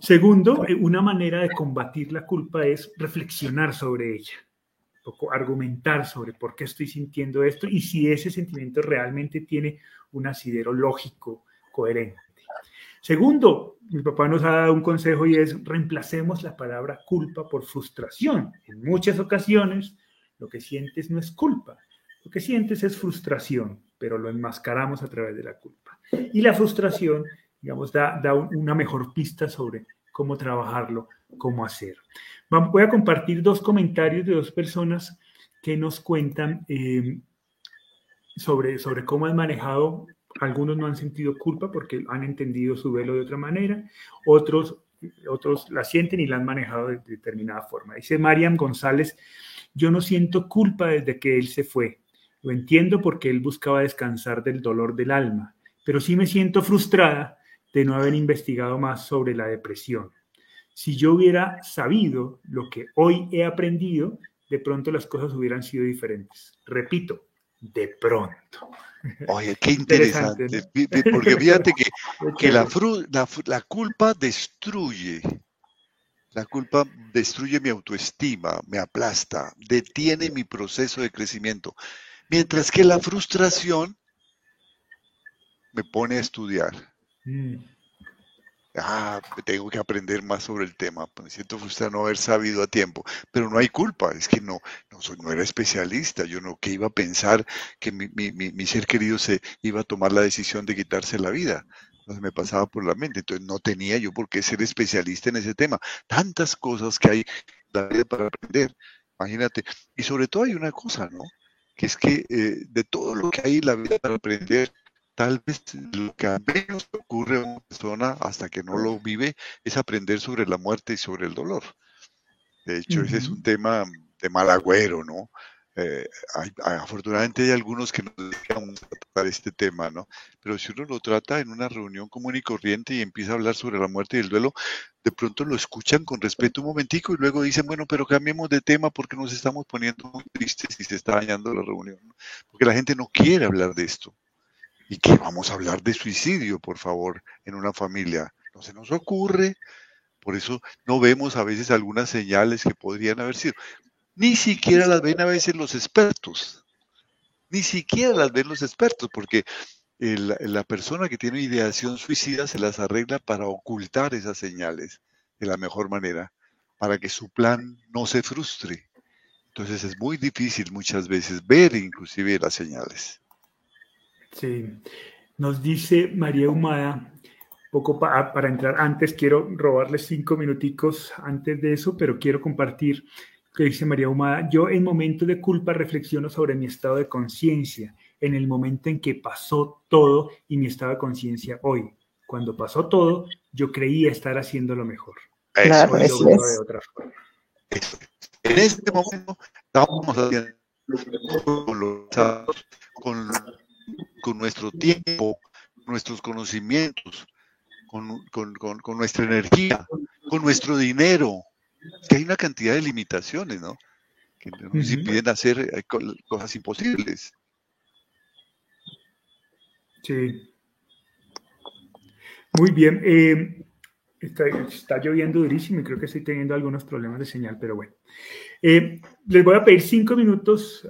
Segundo, eh, una manera de combatir la culpa es reflexionar sobre ella, poco argumentar sobre por qué estoy sintiendo esto y si ese sentimiento realmente tiene un asidero lógico, coherente. Segundo, mi papá nos ha dado un consejo y es reemplacemos la palabra culpa por frustración. En muchas ocasiones lo que sientes no es culpa, lo que sientes es frustración, pero lo enmascaramos a través de la culpa. Y la frustración digamos, da, una mejor pista sobre cómo trabajarlo, cómo hacer. Voy a compartir dos comentarios de dos personas que nos cuentan eh, sobre, sobre cómo han manejado, algunos no han sentido culpa porque han entendido su velo de otra manera, otros, otros la sienten y la han manejado de determinada forma. Dice Mariam González, yo no siento culpa desde que él se fue. Lo entiendo porque él buscaba descansar del dolor del alma, pero sí me siento frustrada de no haber investigado más sobre la depresión. Si yo hubiera sabido lo que hoy he aprendido, de pronto las cosas hubieran sido diferentes. Repito, de pronto. Oye, qué interesante. Porque fíjate que, [LAUGHS] que la, la, culpa destruye. La culpa destruye mi autoestima, me aplasta, detiene mi proceso de crecimiento. Mientras que la frustración me pone a estudiar, Mm. Ah, tengo que aprender más sobre el tema. Me siento frustrado no haber sabido a tiempo, pero no hay culpa. Es que no, no, soy, no era especialista. Yo no que iba a pensar que mi, ser querido se iba a tomar la decisión de quitarse la vida. Me pasaba por la mente. Entonces no tenía yo por qué ser especialista en ese tema. Tantas cosas que hay para aprender. Imagínate. Y sobre todo hay una cosa, ¿no? Que es que eh, de todo lo que hay la vida para aprender, tal vez lo que menos ocurre a una persona hasta que no lo vive es aprender sobre la muerte y sobre el dolor. De hecho, ese es un tema de mal agüero, ¿no? Eh, afortunadamente hay algunos que no dejan tratar este tema, ¿no? Pero si uno lo trata en una reunión común y corriente y empieza a hablar sobre la muerte y el duelo, de pronto lo escuchan con respeto un momentico y luego dicen, bueno, pero cambiemos de tema porque nos estamos poniendo muy tristes y se está dañando la reunión, porque la gente no quiere hablar de esto. ¿Y qué vamos a hablar de suicidio, por favor, en una familia? No se nos ocurre. Por eso no vemos a veces algunas señales que podrían haber sido. Ni siquiera las ven a veces los expertos. Ni siquiera las ven los expertos, porque la persona que tiene ideación suicida se las arregla para ocultar esas señales de la mejor manera, para que su plan no se frustre. Entonces es muy difícil muchas veces ver inclusive las señales. Sí, nos dice María Humada, poco para entrar antes, quiero robarles cinco minuticos antes de eso, pero quiero compartir que dice María Humada, yo en momentos de culpa reflexiono sobre mi estado de conciencia, en el momento en que pasó todo y mi estado de conciencia hoy. Cuando pasó todo, yo creía estar haciendo lo mejor. Eso, eso es. de otra forma. En este momento estamos haciendo con, con nuestro tiempo, nuestros conocimientos, con, nuestra energía, con nuestro dinero. que hay una cantidad de limitaciones, ¿no? que nos impiden hacer eh, cosas imposibles. Sí. Muy bien. Eh, está, lloviendo durísimo y creo que estoy teniendo algunos problemas de señal, pero bueno. Eh, les voy a pedir cinco minutos,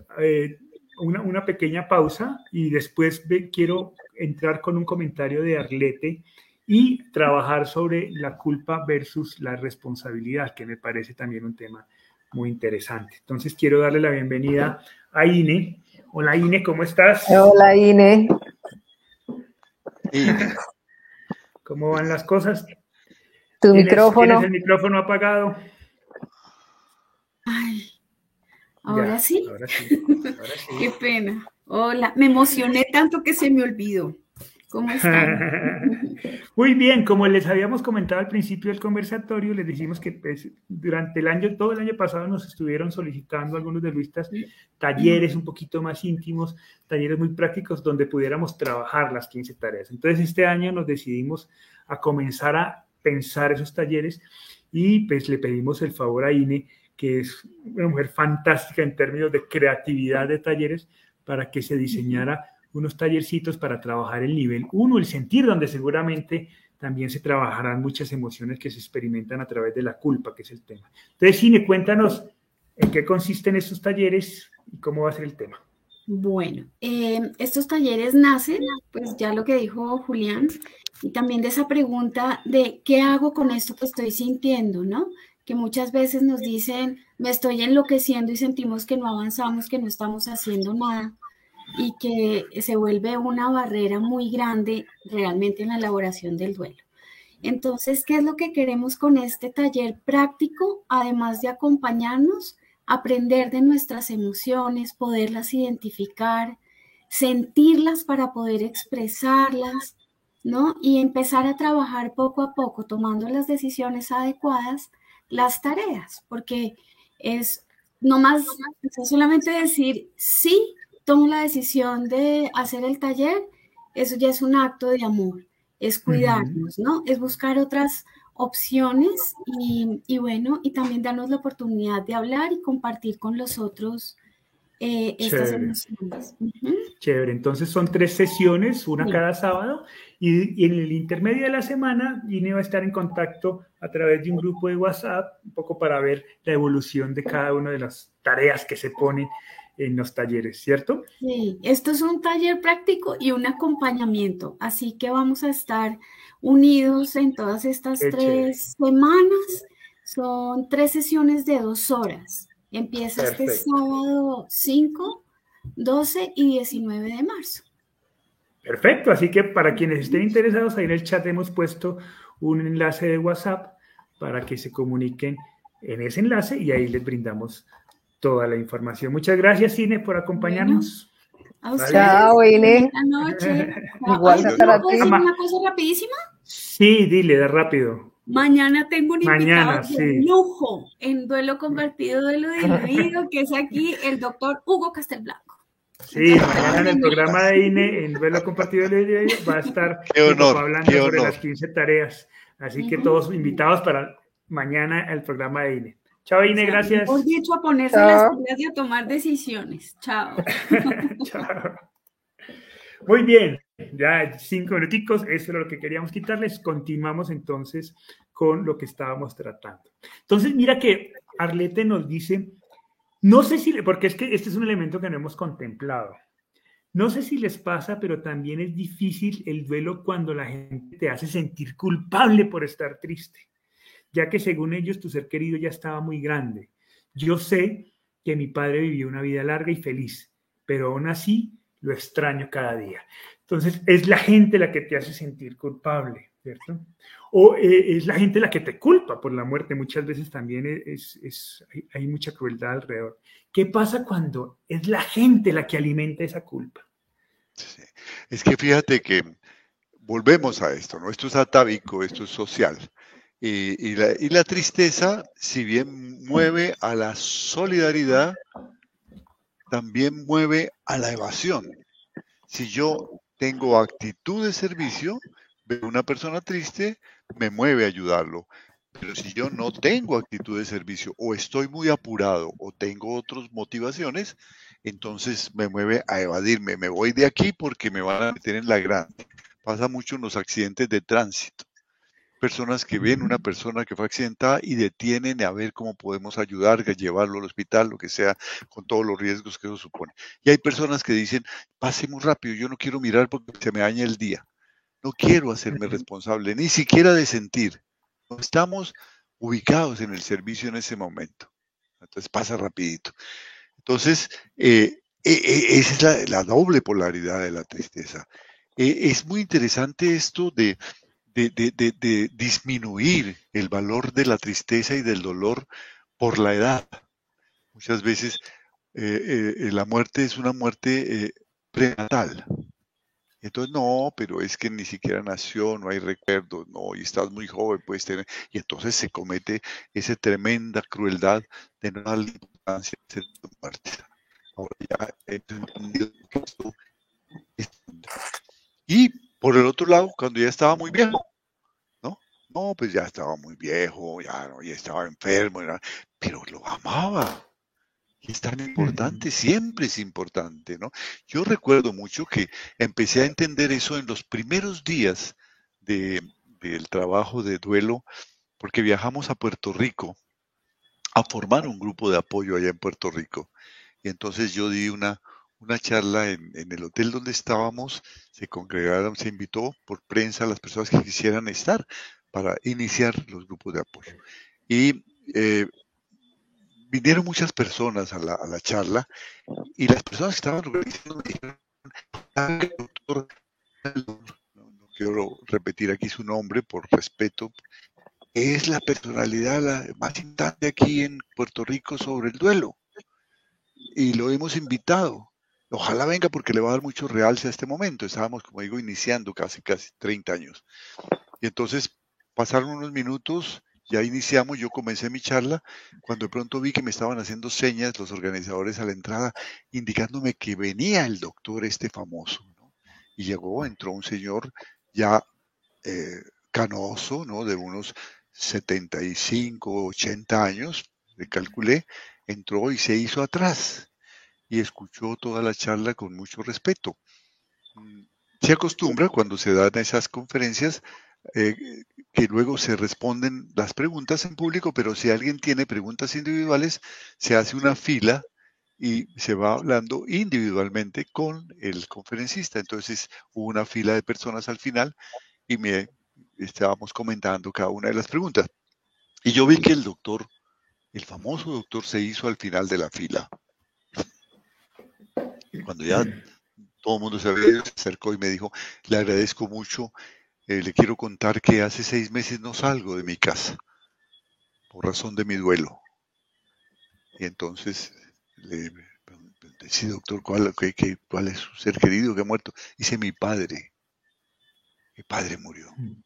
una, una, pequeña pausa y después quiero entrar con un comentario de Arlete y trabajar sobre la culpa versus la responsabilidad, que me parece también un tema muy interesante. Entonces quiero darle la bienvenida a Ine. Hola Ine, ¿cómo estás? Hola Ine. ¿Cómo van las cosas? Tu micrófono. ¿Tienes el micrófono apagado? Ay, ahora sí. Ahora sí. Ahora sí. [LAUGHS] Qué pena. Hola, me emocioné tanto que se me olvidó. ¿Cómo están? [LAUGHS] Muy bien, como les habíamos comentado al principio del conversatorio, les dijimos que pues, durante el año, todo el año pasado nos estuvieron solicitando algunos de Luistas talleres un poquito más íntimos, talleres muy prácticos donde pudiéramos trabajar las 15 tareas. Entonces este año nos decidimos a comenzar a pensar esos talleres y pues le pedimos el favor a INE, que es una mujer fantástica en términos de creatividad de talleres, para que se diseñara unos tallercitos para trabajar el nivel 1, el sentir, donde seguramente también se trabajarán muchas emociones que se experimentan a través de la culpa, que es el tema. Entonces, Cine, cuéntanos en qué consisten estos talleres y cómo va a ser el tema. Bueno, eh, estos talleres nacen, pues ya lo que dijo Julián, y también de esa pregunta de qué hago con esto que estoy sintiendo, ¿no? Que muchas veces nos dicen, me estoy enloqueciendo y sentimos que no avanzamos, que no estamos haciendo nada y que se vuelve una barrera muy grande realmente en la elaboración del duelo. Entonces, ¿qué es lo que queremos con este taller práctico? Además de acompañarnos, aprender de nuestras emociones, poderlas identificar, sentirlas para poder expresarlas, ¿no? Y empezar a trabajar poco a poco, tomando las decisiones adecuadas, las tareas, porque es no más, solamente decir sí tomo la decisión de hacer el taller, eso ya es un acto de amor, es cuidarnos, ¿no? Es buscar otras opciones y, bueno, y también darnos la oportunidad de hablar y compartir con los otros eh, estas emociones. Chévere, entonces son tres sesiones, una cada sábado, y, en el intermedio de la semana Ine va a estar en contacto a través de un grupo de WhatsApp, un poco para ver la evolución de cada una de las tareas que se ponen en los talleres, ¿cierto? Sí, esto es un taller práctico y un acompañamiento, así que vamos a estar unidos en todas estas tres semanas. Son tres sesiones de dos horas. Empieza este sábado 5, 12 y 19 de marzo. Perfecto, así que para quienes estén interesados, ahí en el chat hemos puesto un enlace de WhatsApp para que se comuniquen en ese enlace y ahí les brindamos toda la información. Muchas gracias, Cine, por acompañarnos. Chao, Ine. Buenas noches. [LAUGHS] Igual para ti. una cosa rapidísima? Sí, dile, de rápido. Mañana tengo un invitado de lujo en Duelo Compartido, Duelo [LAUGHS] Dividido, que es aquí el doctor Hugo Castelblanco. Sí, mañana en el programa de INE, en Duelo Compartido, Duelo Dividido, va a estar hablando sobre las 15 tareas. Así que todos invitados para mañana el programa de INE. Chao, Ine, gracias. Hemos dicho a ponerse las pilas y a tomar decisiones. Chao. [LAUGHS] Chao. Muy bien, ya cinco minuticos, eso es lo que queríamos quitarles. Continuamos entonces con lo que estábamos tratando. Entonces, mira que Arlete nos dice, no sé si, porque es que este es un elemento que no hemos contemplado. No sé si les pasa, pero también es difícil el duelo cuando la gente te hace sentir culpable por estar triste ya que según ellos tu ser querido ya estaba muy grande. Yo sé que mi padre vivió una vida larga y feliz, pero aún así lo extraño cada día. Entonces, es la gente la que te hace sentir culpable, ¿cierto? O eh, es la gente la que te culpa por la muerte. Muchas veces también es, hay, mucha crueldad alrededor. ¿Qué pasa cuando es la gente la que alimenta esa culpa? Es que fíjate que volvemos a esto, ¿no? Esto es atávico, esto es social. Y, la, tristeza, si bien mueve a la solidaridad, también mueve a la evasión. Si yo tengo actitud de servicio, veo una persona triste, me mueve a ayudarlo. Pero si yo no tengo actitud de servicio o estoy muy apurado o tengo otras motivaciones, entonces me mueve a evadirme. Me voy de aquí porque me van a meter en la grande. Pasa mucho en los accidentes de tránsito. Personas que ven una persona que fue accidentada y detienen a ver cómo podemos ayudar, llevarlo al hospital, lo que sea, con todos los riesgos que eso supone. Y hay personas que dicen, pase muy rápido, yo no quiero mirar porque se me daña el día. No quiero hacerme responsable, ni siquiera de sentir. No estamos ubicados en el servicio en ese momento. Entonces pasa rapidito. Entonces, eh, e, e, esa es la, doble polaridad de la tristeza. E, es muy interesante esto de, de, disminuir el valor de la tristeza y del dolor por la edad. Muchas veces eh, eh, la muerte es una muerte prenatal. Entonces, no, pero es que ni siquiera nació, no hay recuerdos, no, y estás muy joven, puedes tener, y entonces se comete esa tremenda crueldad de no darle importancia a ser muerte. Ahora ya Y por el otro lado, cuando ya estaba muy viejo, ¿no? No, pues ya estaba muy viejo, ya, no, ya estaba enfermo, pero lo amaba. Y es tan importante, siempre es importante, ¿no? Yo recuerdo mucho que empecé a entender eso en los primeros días de, del trabajo de duelo, porque viajamos a Puerto Rico a formar un grupo de apoyo allá en Puerto Rico. Y entonces yo di una, una charla en, el hotel donde estábamos, se congregaron, se invitó por prensa a las personas que quisieran estar para iniciar los grupos de apoyo. Y eh, vinieron muchas personas a la, a la, charla y las personas que estaban organizando me dijeron, doctor, no, quiero repetir aquí su nombre por respeto, es la personalidad más importante aquí en Puerto Rico sobre el duelo. Y lo hemos invitado. Ojalá venga porque le va a dar mucho realce a este momento. Estábamos, como digo, iniciando casi, casi 30 años. Y entonces pasaron unos minutos ya iniciamos, yo comencé mi charla, cuando de pronto vi que me estaban haciendo señas los organizadores a la entrada, indicándome que venía el doctor este famoso. Y llegó, entró un señor ya eh, canoso, ¿no? de unos 75, 80 años, le calculé, entró y se hizo atrás y escuchó toda la charla con mucho respeto. Mm, se acostumbra cuando se dan esas conferencias eh, que luego se responden las preguntas en público, pero si alguien tiene preguntas individuales, se hace una fila y se va hablando individualmente con el conferencista. Entonces hubo una fila de personas al final y me estábamos comentando cada una de las preguntas. Y yo vi que el doctor, el famoso doctor, se hizo al final de la fila. Cuando ya todo el mundo se había acercó y me dijo, le agradezco mucho eh, le quiero contar que hace seis meses no salgo de mi casa por razón de mi duelo. Y entonces le decía, doctor, ¿cuál, qué, ¿cuál es su ser querido que ha muerto? Dice, mi padre. Mi padre murió. Mm.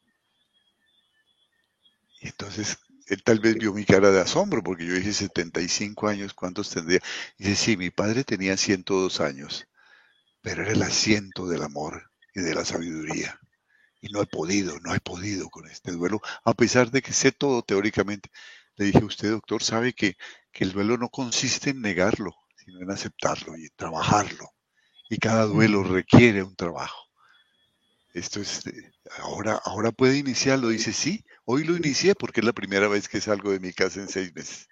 Y entonces él tal vez vio mi cara de asombro, porque yo dije 75 años, ¿cuántos tendría? dice, sí, mi padre tenía 102 años, pero era el asiento del amor y de la sabiduría y no he podido, no he podido con este duelo, a pesar de que sé todo teóricamente. Le dije, usted doctor sabe que, el duelo no consiste en negarlo, sino en aceptarlo y trabajarlo. Y cada duelo requiere un trabajo. Esto es, ahora, ahora puede iniciarlo. Dice, sí, hoy lo inicié porque es la primera vez que salgo de mi casa en seis meses.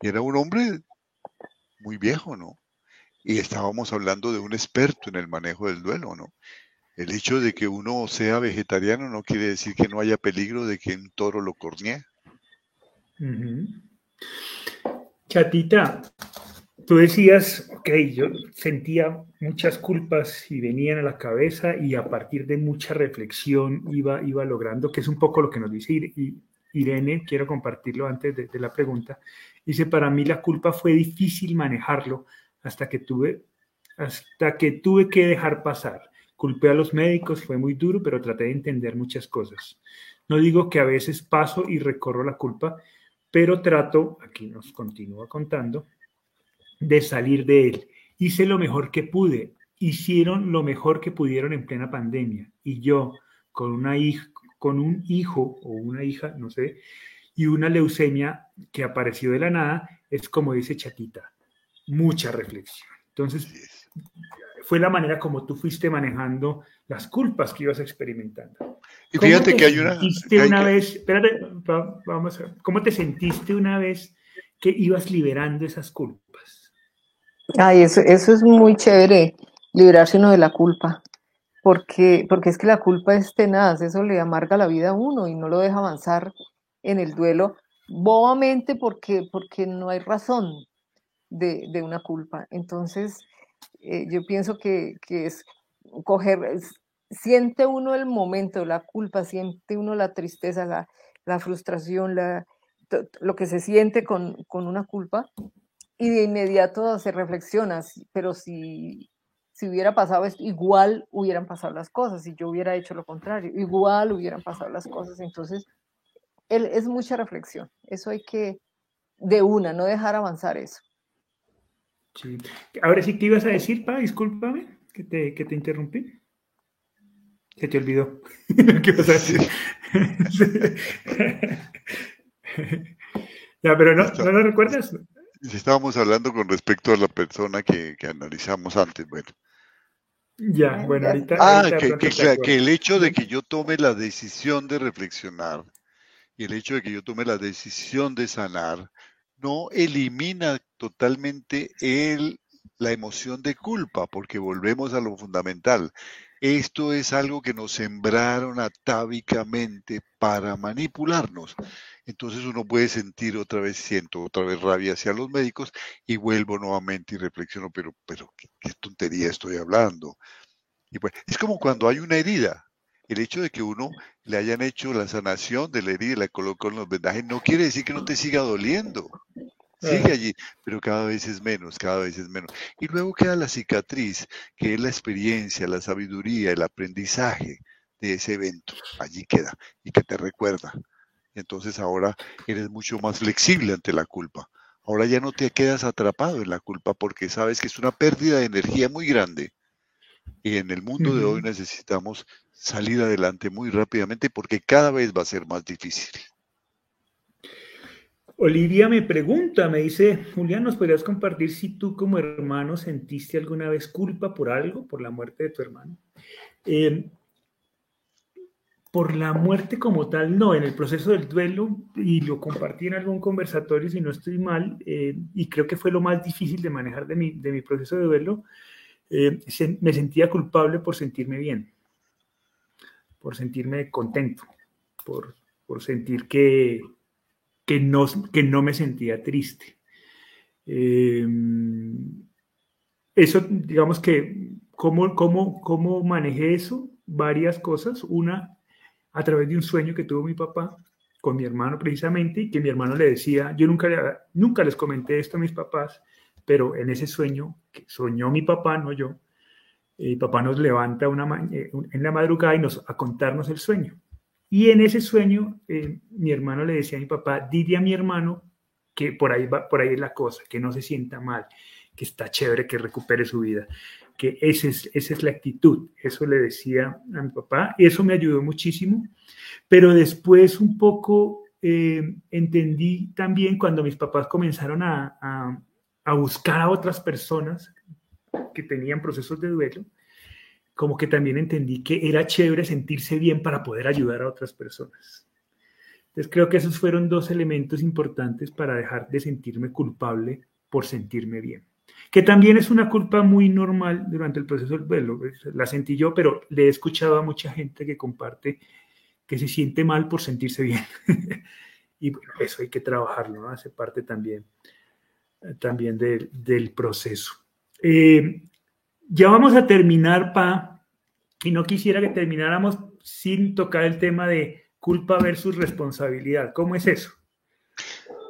Y era un hombre muy viejo, ¿no? Y estábamos hablando de un experto en el manejo del duelo, ¿no? El hecho de que uno sea vegetariano no quiere decir que no haya peligro de que un toro lo cornee. Chatita, tú decías, ok, yo sentía muchas culpas y venían a la cabeza y a partir de mucha reflexión iba, iba logrando, que es un poco lo que nos dice Irene, quiero compartirlo antes de, la pregunta. Dice, para mí la culpa fue difícil manejarlo hasta que tuve, hasta que, tuve que dejar pasar Culpé a los médicos, fue muy duro, pero traté de entender muchas cosas. No digo que a veces paso y recorro la culpa, pero trato, aquí nos continúa contando, de salir de él. Hice lo mejor que pude, hicieron lo mejor que pudieron en plena pandemia. Y yo, con, una hija, con un hijo o una hija, no sé, y una leucemia que apareció de la nada es como dice Chatita, mucha reflexión. Entonces, fue la manera como tú fuiste manejando las culpas que ibas experimentando. Y fíjate que hay una... una vez, espérate, vamos a, ¿cómo te sentiste una vez que ibas liberando esas culpas? Ay, eso, eso es muy chévere, liberarse uno de la culpa porque, porque es que la culpa es tenaz, eso le amarga la vida a uno y no lo deja avanzar en el duelo bobamente porque, porque no hay razón de, una culpa. Entonces, eh, yo pienso que, es coger, siente uno el momento, la culpa, siente uno la tristeza, la, frustración, la, lo que se siente con, con, una culpa y de inmediato se reflexiona, pero si si hubiera pasado esto, igual hubieran pasado las cosas, si yo hubiera hecho lo contrario, igual hubieran pasado las cosas. Entonces, él, es mucha reflexión. Eso hay que, de una, no dejar avanzar eso. Sí. Ahora sí, ¿qué ibas a decir, Pa? Discúlpame que te, que te interrumpí. Se te olvidó. [LAUGHS] ¿Qué ibas a decir? [LAUGHS] [LAUGHS] ya, pero no, ¿no lo recuerdas? Estábamos hablando con respecto a la persona que, que analizamos antes, bueno. Ya, bueno, ahorita. Ah, que, el hecho de que yo tome la decisión de reflexionar y el hecho de que yo tome la decisión de sanar no elimina totalmente el, la emoción de culpa, porque volvemos a lo fundamental. Esto es algo que nos sembraron atávicamente para manipularnos. Entonces uno puede sentir otra vez, siento otra vez rabia hacia los médicos y vuelvo nuevamente y reflexiono, pero, pero ¿qué, tontería estoy hablando? Y pues, es como cuando hay una herida. El hecho de que uno le hayan hecho la sanación de la herida y la colocó en los vendajes no quiere decir que no te siga doliendo. Sigue allí, pero cada vez es menos, cada vez es menos. Y luego queda la cicatriz, que es la experiencia, la sabiduría, el aprendizaje de ese evento. Allí queda y que te recuerda. Entonces ahora eres mucho más flexible ante la culpa. Ahora ya no te quedas atrapado en la culpa porque sabes que es una pérdida de energía muy grande. Y en el mundo de hoy necesitamos salir adelante muy rápidamente porque cada vez va a ser más difícil. Olivia me pregunta, me dice, Julián, ¿nos podrías compartir si tú como hermano sentiste alguna vez culpa por algo, por la muerte de tu hermano? Eh, por la muerte como tal, no, en el proceso del duelo, y lo compartí en algún conversatorio, si no estoy mal, eh, y creo que fue lo más difícil de manejar de mi, de mi proceso de duelo, eh, me sentía culpable por sentirme bien, por sentirme contento, por, por sentir que, que, no, que no me sentía triste. Eh, eso, digamos que, ¿cómo, cómo, ¿cómo manejé eso? Varias cosas. Una, a través de un sueño que tuvo mi papá con mi hermano precisamente y que mi hermano le decía, yo nunca, nunca les comenté esto a mis papás, pero en ese sueño, que soñó mi papá, no yo, eh, mi papá nos levanta una eh, en la madrugada y nos a contarnos el sueño. Y en ese sueño, eh, mi hermano le decía a mi papá, dile a mi hermano que por ahí, va, por ahí es la cosa, que no se sienta mal, que está chévere, que recupere su vida que esa es, esa es la actitud. Eso le decía a mi papá, y eso me ayudó muchísimo. Pero después un poco eh, entendí también cuando mis papás comenzaron a, a, a, buscar a otras personas que tenían procesos de duelo, como que también entendí que era chévere sentirse bien para poder ayudar a otras personas. Entonces creo que esos fueron dos elementos importantes para dejar de sentirme culpable por sentirme bien que también es una culpa muy normal durante el proceso del duelo. La sentí yo, pero le he escuchado a mucha gente que comparte que se siente mal por sentirse bien. [LAUGHS] y bueno, eso hay que trabajarlo, ¿no? Hace parte también, también del proceso. Eh, ya vamos a terminar, Pa, y no quisiera que termináramos sin tocar el tema de culpa versus responsabilidad. ¿Cómo es eso?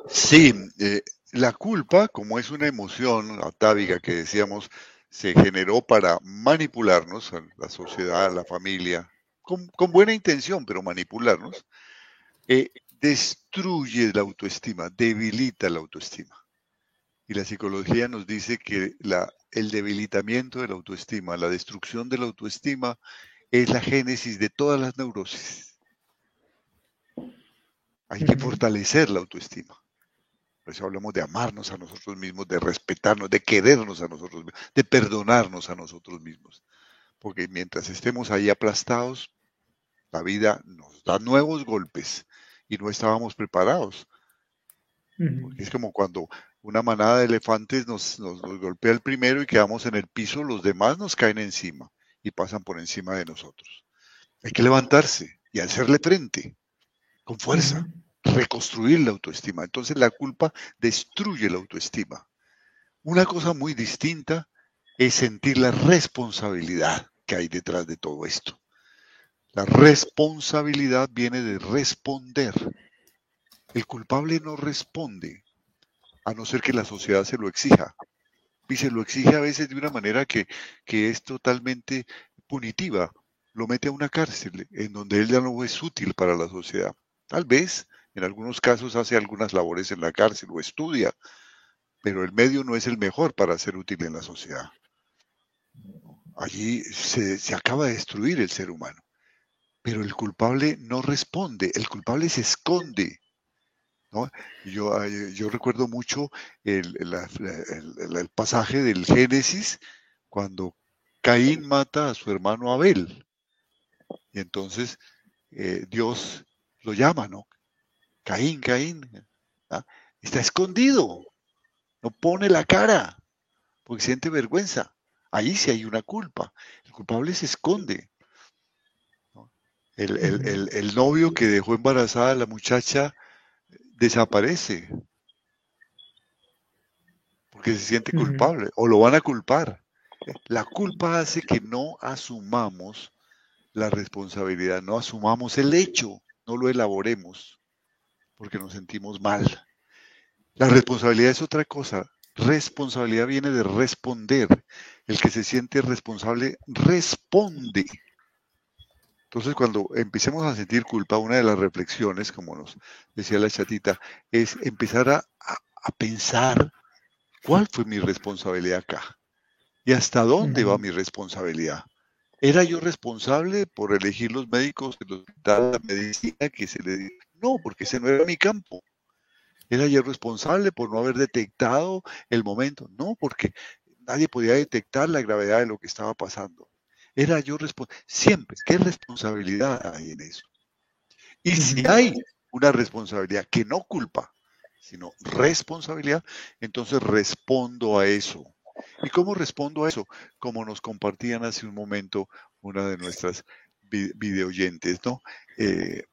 Sí, eh, la culpa, como es una emoción atávica que decíamos, se generó para manipularnos, la sociedad, la familia, con, buena intención, pero manipularnos, eh, destruye la autoestima, debilita la autoestima. Y la psicología nos dice que la, el debilitamiento de la autoestima, la destrucción de la autoestima, es la génesis de todas las neurosis. Hay que fortalecer la autoestima. Por eso hablamos de amarnos a nosotros mismos, de respetarnos, de querernos a nosotros mismos, de perdonarnos a nosotros mismos. Porque mientras estemos ahí aplastados, la vida nos da nuevos golpes y no estábamos preparados. Porque es como cuando una manada de elefantes nos, nos, golpea el primero y quedamos en el piso, los demás nos caen encima y pasan por encima de nosotros. Hay que levantarse y hacerle frente con fuerza, reconstruir la autoestima. Entonces la culpa destruye la autoestima. Una cosa muy distinta es sentir la responsabilidad que hay detrás de todo esto. La responsabilidad viene de responder. El culpable no responde, a no ser que la sociedad se lo exija. Y se lo exige a veces de una manera que, es totalmente punitiva. Lo mete a una cárcel en donde él ya no es útil para la sociedad. Tal vez, en algunos casos, hace algunas labores en la cárcel o estudia, pero el medio no es el mejor para ser útil en la sociedad. Allí se, acaba de destruir el ser humano. Pero el culpable no responde, el culpable se esconde. Yo, yo recuerdo mucho el, pasaje del Génesis cuando Caín mata a su hermano Abel. Y entonces eh, Dios lo llama, ¿no? Caín, Caín. ¿ah? Está escondido. No pone la cara porque siente vergüenza. Ahí sí hay una culpa. El culpable se esconde. El, el, novio que dejó embarazada a la muchacha desaparece porque se siente culpable o lo van a culpar. La culpa hace que no asumamos la responsabilidad, no asumamos el hecho, no lo elaboremos porque nos sentimos mal. La responsabilidad es otra cosa. Responsabilidad viene de responder. El que se siente responsable responde. Entonces, cuando empecemos a sentir culpa, una de las reflexiones, como nos decía la chatita, es empezar a, pensar cuál fue mi responsabilidad acá y hasta dónde va mi responsabilidad. ¿Era yo responsable por elegir los médicos que nos la medicina que se le No, porque ese no era mi campo. ¿Era yo responsable por no haber detectado el momento? No, porque nadie podía detectar la gravedad de lo que estaba pasando. Era yo responsable. Siempre, ¿qué responsabilidad hay en eso? Y si hay una responsabilidad que no culpa, sino responsabilidad, entonces respondo a eso. ¿Y cómo respondo a eso? Como nos compartían hace un momento una de nuestras videoyentes, ¿no? Eh,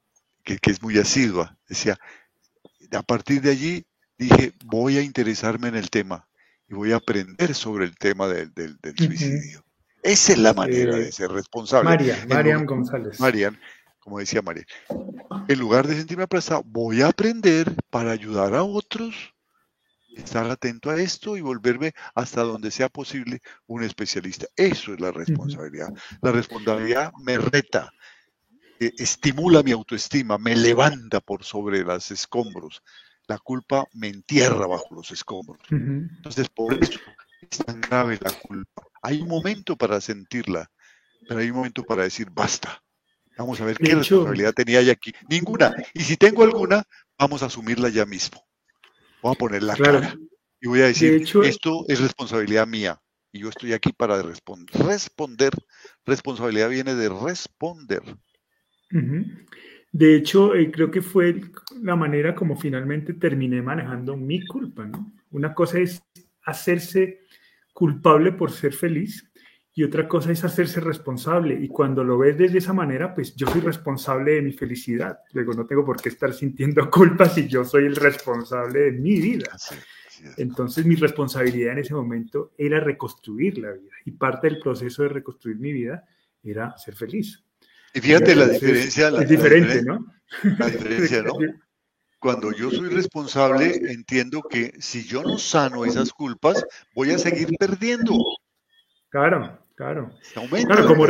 que, es muy asidua. Decía, a partir de allí dije, voy a interesarme en el tema y voy a aprender sobre el tema del, suicidio. Esa es la manera de ser responsable. Marian, Marian González. Marian, como decía María, en lugar de sentirme aplazado, voy a aprender para ayudar a otros, estar atento a esto y volverme hasta donde sea posible un especialista. Eso es la responsabilidad. La responsabilidad me reta, eh, estimula mi autoestima, me levanta por sobre los escombros. La culpa me entierra bajo los escombros. Entonces, por eso es tan grave la culpa hay un momento para sentirla, pero hay un momento para decir basta. Vamos a ver qué responsabilidad tenía ella aquí. Ninguna. Y si tengo alguna, vamos a asumirla ya mismo. Voy a poner la cara y voy a decir, esto es responsabilidad mía. Y yo estoy aquí para responder. Responder. Responsabilidad viene de responder. De hecho, eh, creo que fue la manera como finalmente terminé manejando mi culpa, ¿no? Una cosa es hacerse culpable por ser feliz y otra cosa es hacerse responsable. Y cuando lo ves desde esa manera, pues yo soy responsable de mi felicidad. Luego no tengo por qué estar sintiendo [LAUGHS] culpa si yo soy el responsable de mi vida. Entonces mi responsabilidad en ese momento era reconstruir la vida. Y parte del proceso de reconstruir mi vida era ser feliz. Y fíjate la diferencia. es diferente, ¿no? La diferencia, ¿no? [LAUGHS] Cuando yo soy responsable, entiendo que si yo no sano esas culpas, voy a seguir perdiendo. Claro, claro. Claro, como,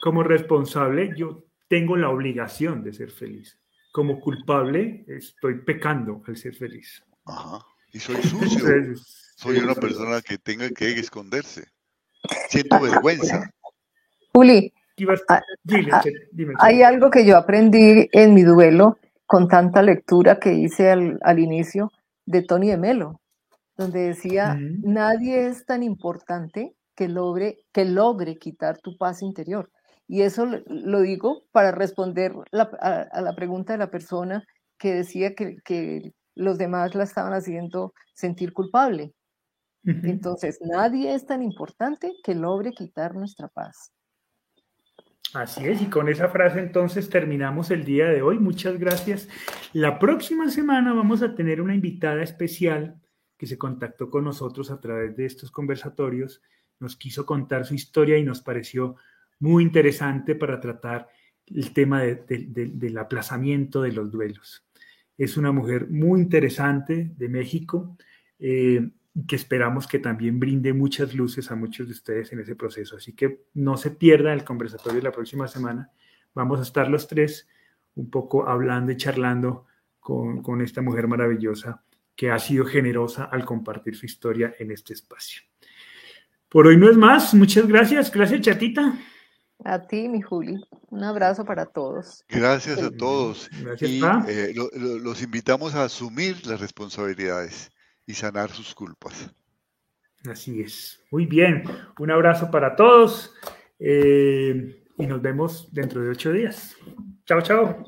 como responsable, yo tengo la obligación de ser feliz. Como culpable, estoy pecando al ser feliz. Ajá. Y soy sucio. [LAUGHS] soy una persona que tenga que esconderse. Siento vergüenza. Juli, ah, ah, hay algo que yo aprendí en mi duelo con tanta lectura que hice al, al inicio de Tony de Melo, donde decía, nadie es tan importante que logre, que logre quitar tu paz interior. Y eso lo digo para responder a, la pregunta de la persona que decía que, que, los demás la estaban haciendo sentir culpable. Entonces, nadie es tan importante que logre quitar nuestra paz. Así es, y con esa frase entonces terminamos el día de hoy. Muchas gracias. La próxima semana vamos a tener una invitada especial que se contactó con nosotros a través de estos conversatorios, nos quiso contar su historia y nos pareció muy interesante para tratar el tema del aplazamiento de los duelos. Es una mujer muy interesante de México. Eh, que esperamos que también brinde muchas luces a muchos de ustedes en ese proceso. Así que no se pierda el conversatorio de la próxima semana. Vamos a estar los tres un poco hablando y charlando con, con esta mujer maravillosa que ha sido generosa al compartir su historia en este espacio. Por hoy no es más. Muchas gracias. Gracias, chatita. A ti, mi Juli. Un abrazo para todos. Gracias a todos. Gracias, y eh, los invitamos a asumir las responsabilidades y sanar sus culpas. Así es. Muy bien. Un abrazo para todos eh, y nos vemos dentro de ocho días. Chao, chao.